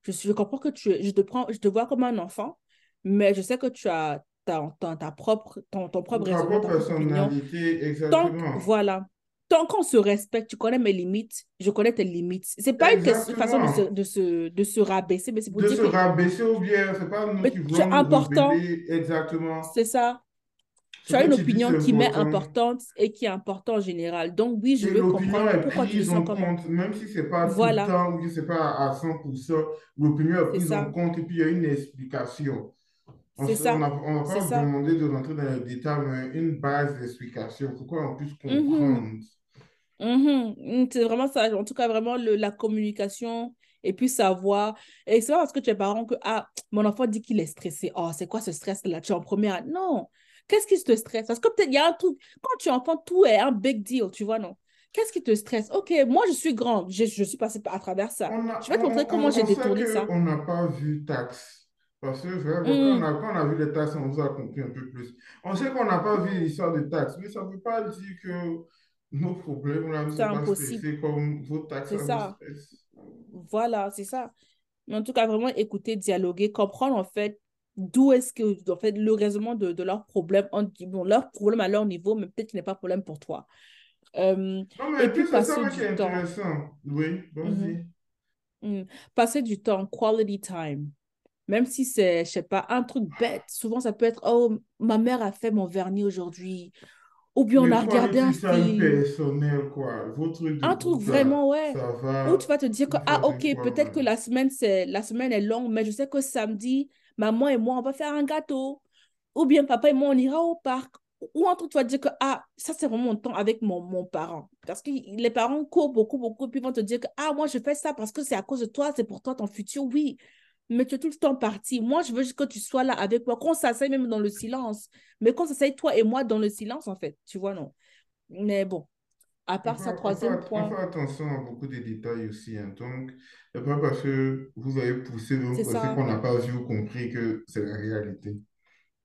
je, suis, je comprends que tu je te prends, je te vois comme un enfant, mais je sais que tu as ta, ta, ta propre, ton, ton propre Ta raisonnement, propre ta propre opinion. personnalité, Tant que, exactement. voilà, tant qu'on se respecte, tu connais mes limites, je connais tes limites. C'est pas une, façon de se, de se, de se rabaisser, mais c'est pour De dire se que rabaisser ou bien, c'est pas nous mais qui tu es voulons nous important, exactement. c'est ça. Ce Tu as une opinion qui m'est important. importante et qui est importante en général. Donc, oui, je Et veux comprendre est pourquoi tu sens en comment. compte, même si c'est pas tout le Voilà, temps ou que c'est pas à 100%, l'opinion est prise en compte et puis il y a une explication. On on a- on C'est pas ça. demander de rentrer dans les détails, mais une base d'explication pour qu'on puisse Mhm, comprendre. mhm. Mm, C'est vraiment ça. En tout cas, vraiment le, la communication et puis savoir. Et c'est pas parce que tu es parent que, ah, mon enfant dit qu'il est stressé. Oh, c'est quoi ce stress-là? Tu es en première. Non. Qu'est-ce qui te stresse? Parce que peut-être il y a un truc. Quand tu es enfant, tout est un big deal, tu vois, non? Qu'est-ce qui te stresse? Ok, moi, je suis grande. Je, je suis passée à travers ça. On Je a, vais te montrer on, comment on, j'ai on détourné ça. qu'on n'a pas vu taxe. Parce que vraiment, quand on Hmm, a, quand on a vu les taxes, on vous a compris un peu plus. On sait qu'on n'a pas vu l'histoire de taxes, mais ça ne veut pas dire que nos problèmes là ne sont pas impossible. stressés comme vos taxes, C'est ça. Voilà, c'est ça. Mais en tout cas, vraiment écouter, dialoguer, comprendre en fait d'où est-ce que, en fait, le raisonnement de, de leurs problèmes, bon, leur problème à leur niveau, mais peut-être qu'il n'est pas problème pour toi. Euh, Non, et mais puis puis c'est ça qui est intéressant? Oui, vas-y. mhm. Passer du temps, quality time. Même si c'est, je sais pas, un truc bête. Souvent, ça peut être, oh, ma mère a fait mon vernis aujourd'hui. Ou bien on a regardé un film. personnel, quoi. Vos trucs de Un truc vraiment, ouais. Où tu va vas te dire que, ah, ok, peut-être que la semaine, c'est, la semaine est longue, mais je sais que samedi, maman et moi, on va faire un gâteau. Ou bien papa et moi, on ira au parc. Ou un truc, tu vas te dire que, ah, ça, c'est vraiment mon temps avec mon, mon parent. Parce que les parents courent beaucoup, beaucoup, puis ils vont te dire que, ah, moi, je fais ça parce que c'est à cause de toi, c'est pour toi, ton futur, oui. Mais tu es tout le temps parti. Moi, je veux juste que tu sois là avec moi, qu'on s'asseye même dans le silence. Mais qu'on s'asseye, toi et moi, dans le silence, en fait. Tu vois, non? Mais bon, à On part on fait, troisième on fait point, attention à beaucoup de détails aussi. hein. Donc, c'est pas parce que vous avez poussé, pensez ça. qu'on n'a pas vu ou compris que c'est la réalité.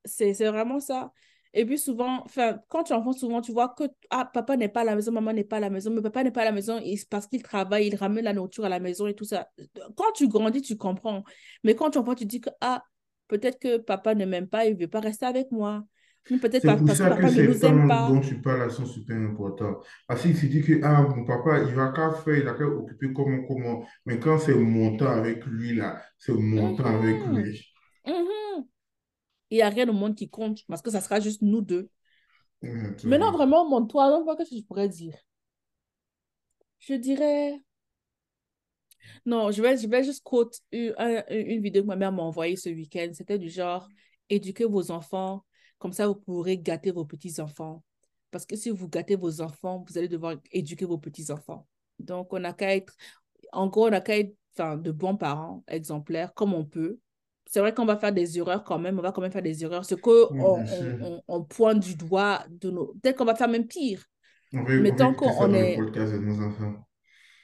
C'est c'est vraiment ça. Et puis souvent, enfin, quand tu es enfant, souvent tu vois que ah, papa n'est pas à la maison, maman n'est pas à la maison, mais papa n'est pas à la maison parce qu'il travaille, il ramène la nourriture à la maison et tout ça. Quand tu grandis, tu comprends. Mais quand tu es enfant, tu dis que ah, peut-être que papa ne m'aime pas, il ne veut pas rester avec moi. Ou peut-être C'est pour ça que papa ces nous aime temps pas. dont tu parles sont super importants. Parce qu'il se dit que ah, mon papa, il va qu'à faire, il a qu'à occuper comment, comment. Mais quand c'est mon temps avec lui, là, c'est mon temps avec Mhm, lui. mhm. Il n'y a rien au monde qui compte parce que ça sera juste nous deux. Maintenant, vraiment, mon troisième point, qu'est-ce que je pourrais dire? Je dirais. Non, je vais, je vais juste quote une, un- une vidéo que ma mère m'a envoyée ce week-end. C'était du genre, éduquez vos enfants, comme ça vous pourrez gâter vos petits-enfants. Parce que si vous gâtez vos enfants, vous allez devoir éduquer vos petits-enfants. Donc, on n'a qu'à être, en gros, on n'a qu'à être de bons parents, exemplaires, comme on peut. C'est vrai qu'on va faire des erreurs quand même, on va quand même faire des erreurs. Ce qu'on Oui, on, pointe du doigt, de nos... peut-être qu'on va faire même pire. Va, Mais va tant qu'on est.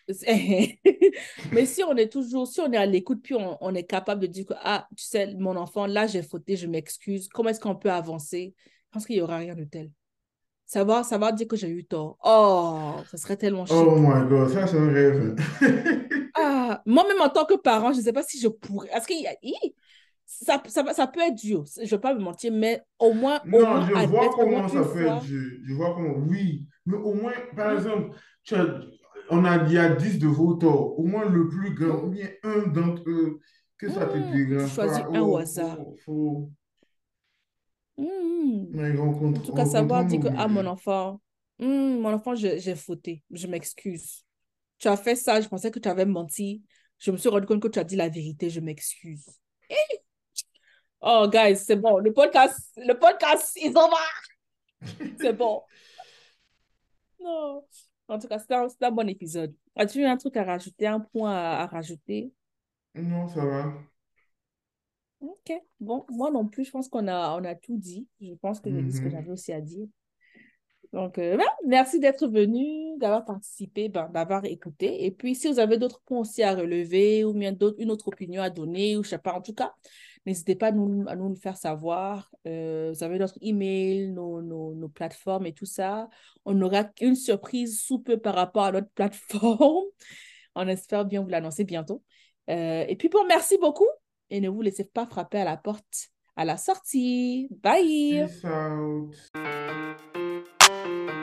Mais si on est toujours, si on est à l'écoute, puis on, on est capable de dire que, ah, tu sais, mon enfant, là, j'ai fauté, je m'excuse. Comment est-ce qu'on peut avancer? Je pense qu'il n'y aura rien de tel. Savoir, savoir dire que j'ai eu tort. Oh, ça serait tellement Oh chic. my God, ça c'est un rêve. Ah, moi-même en tant que parent, je ne sais pas si je pourrais. Parce que ça, ça, ça peut être dur, je ne vais pas me mentir, mais au moins, au Non, moins je vois comment ça peut être dur. Je vois comment, oui. Mais au moins, par exemple, tu as- on a, il y a 10 de vos torts. Au moins le plus grand, ou bien un d'entre eux, que ça te hmm. Dérange choisis un au Oh, hasard. faut, faut, Hmm. hmm. mais En tout cas, savoir dire que, ah, mon enfant, hmm, mon enfant, j'ai fauté, je m'excuse. Tu as fait ça, je pensais que tu avais menti. Je me suis rendu compte que tu as dit la vérité, je m'excuse. Oh, guys, c'est bon. Le podcast, le podcast, ils en va. C'est bon. Non. En tout cas, c'était un, un bon épisode. As-tu eu un truc à rajouter, un point à, à rajouter? Non, ça va. Ok. Bon, moi non plus, je pense qu'on a, on a tout dit. Je pense que j'ai dit ce que Mhm. j'avais aussi à dire. Donc, euh, merci d'être venu, d'avoir participé, ben, d'avoir écouté. Et puis, si vous avez d'autres points aussi à relever ou bien d'autres, une autre opinion à donner, ou je sais pas, en tout cas, n'hésitez pas à nous, à nous le faire savoir. Euh, vous avez notre email, nos, nos, nos plateformes et tout ça. On aura une surprise sous peu par rapport à notre plateforme. On espère bien vous l'annoncer bientôt. Euh, et puis, bon, merci beaucoup et ne vous laissez pas frapper à la porte à la sortie. Bye! thank you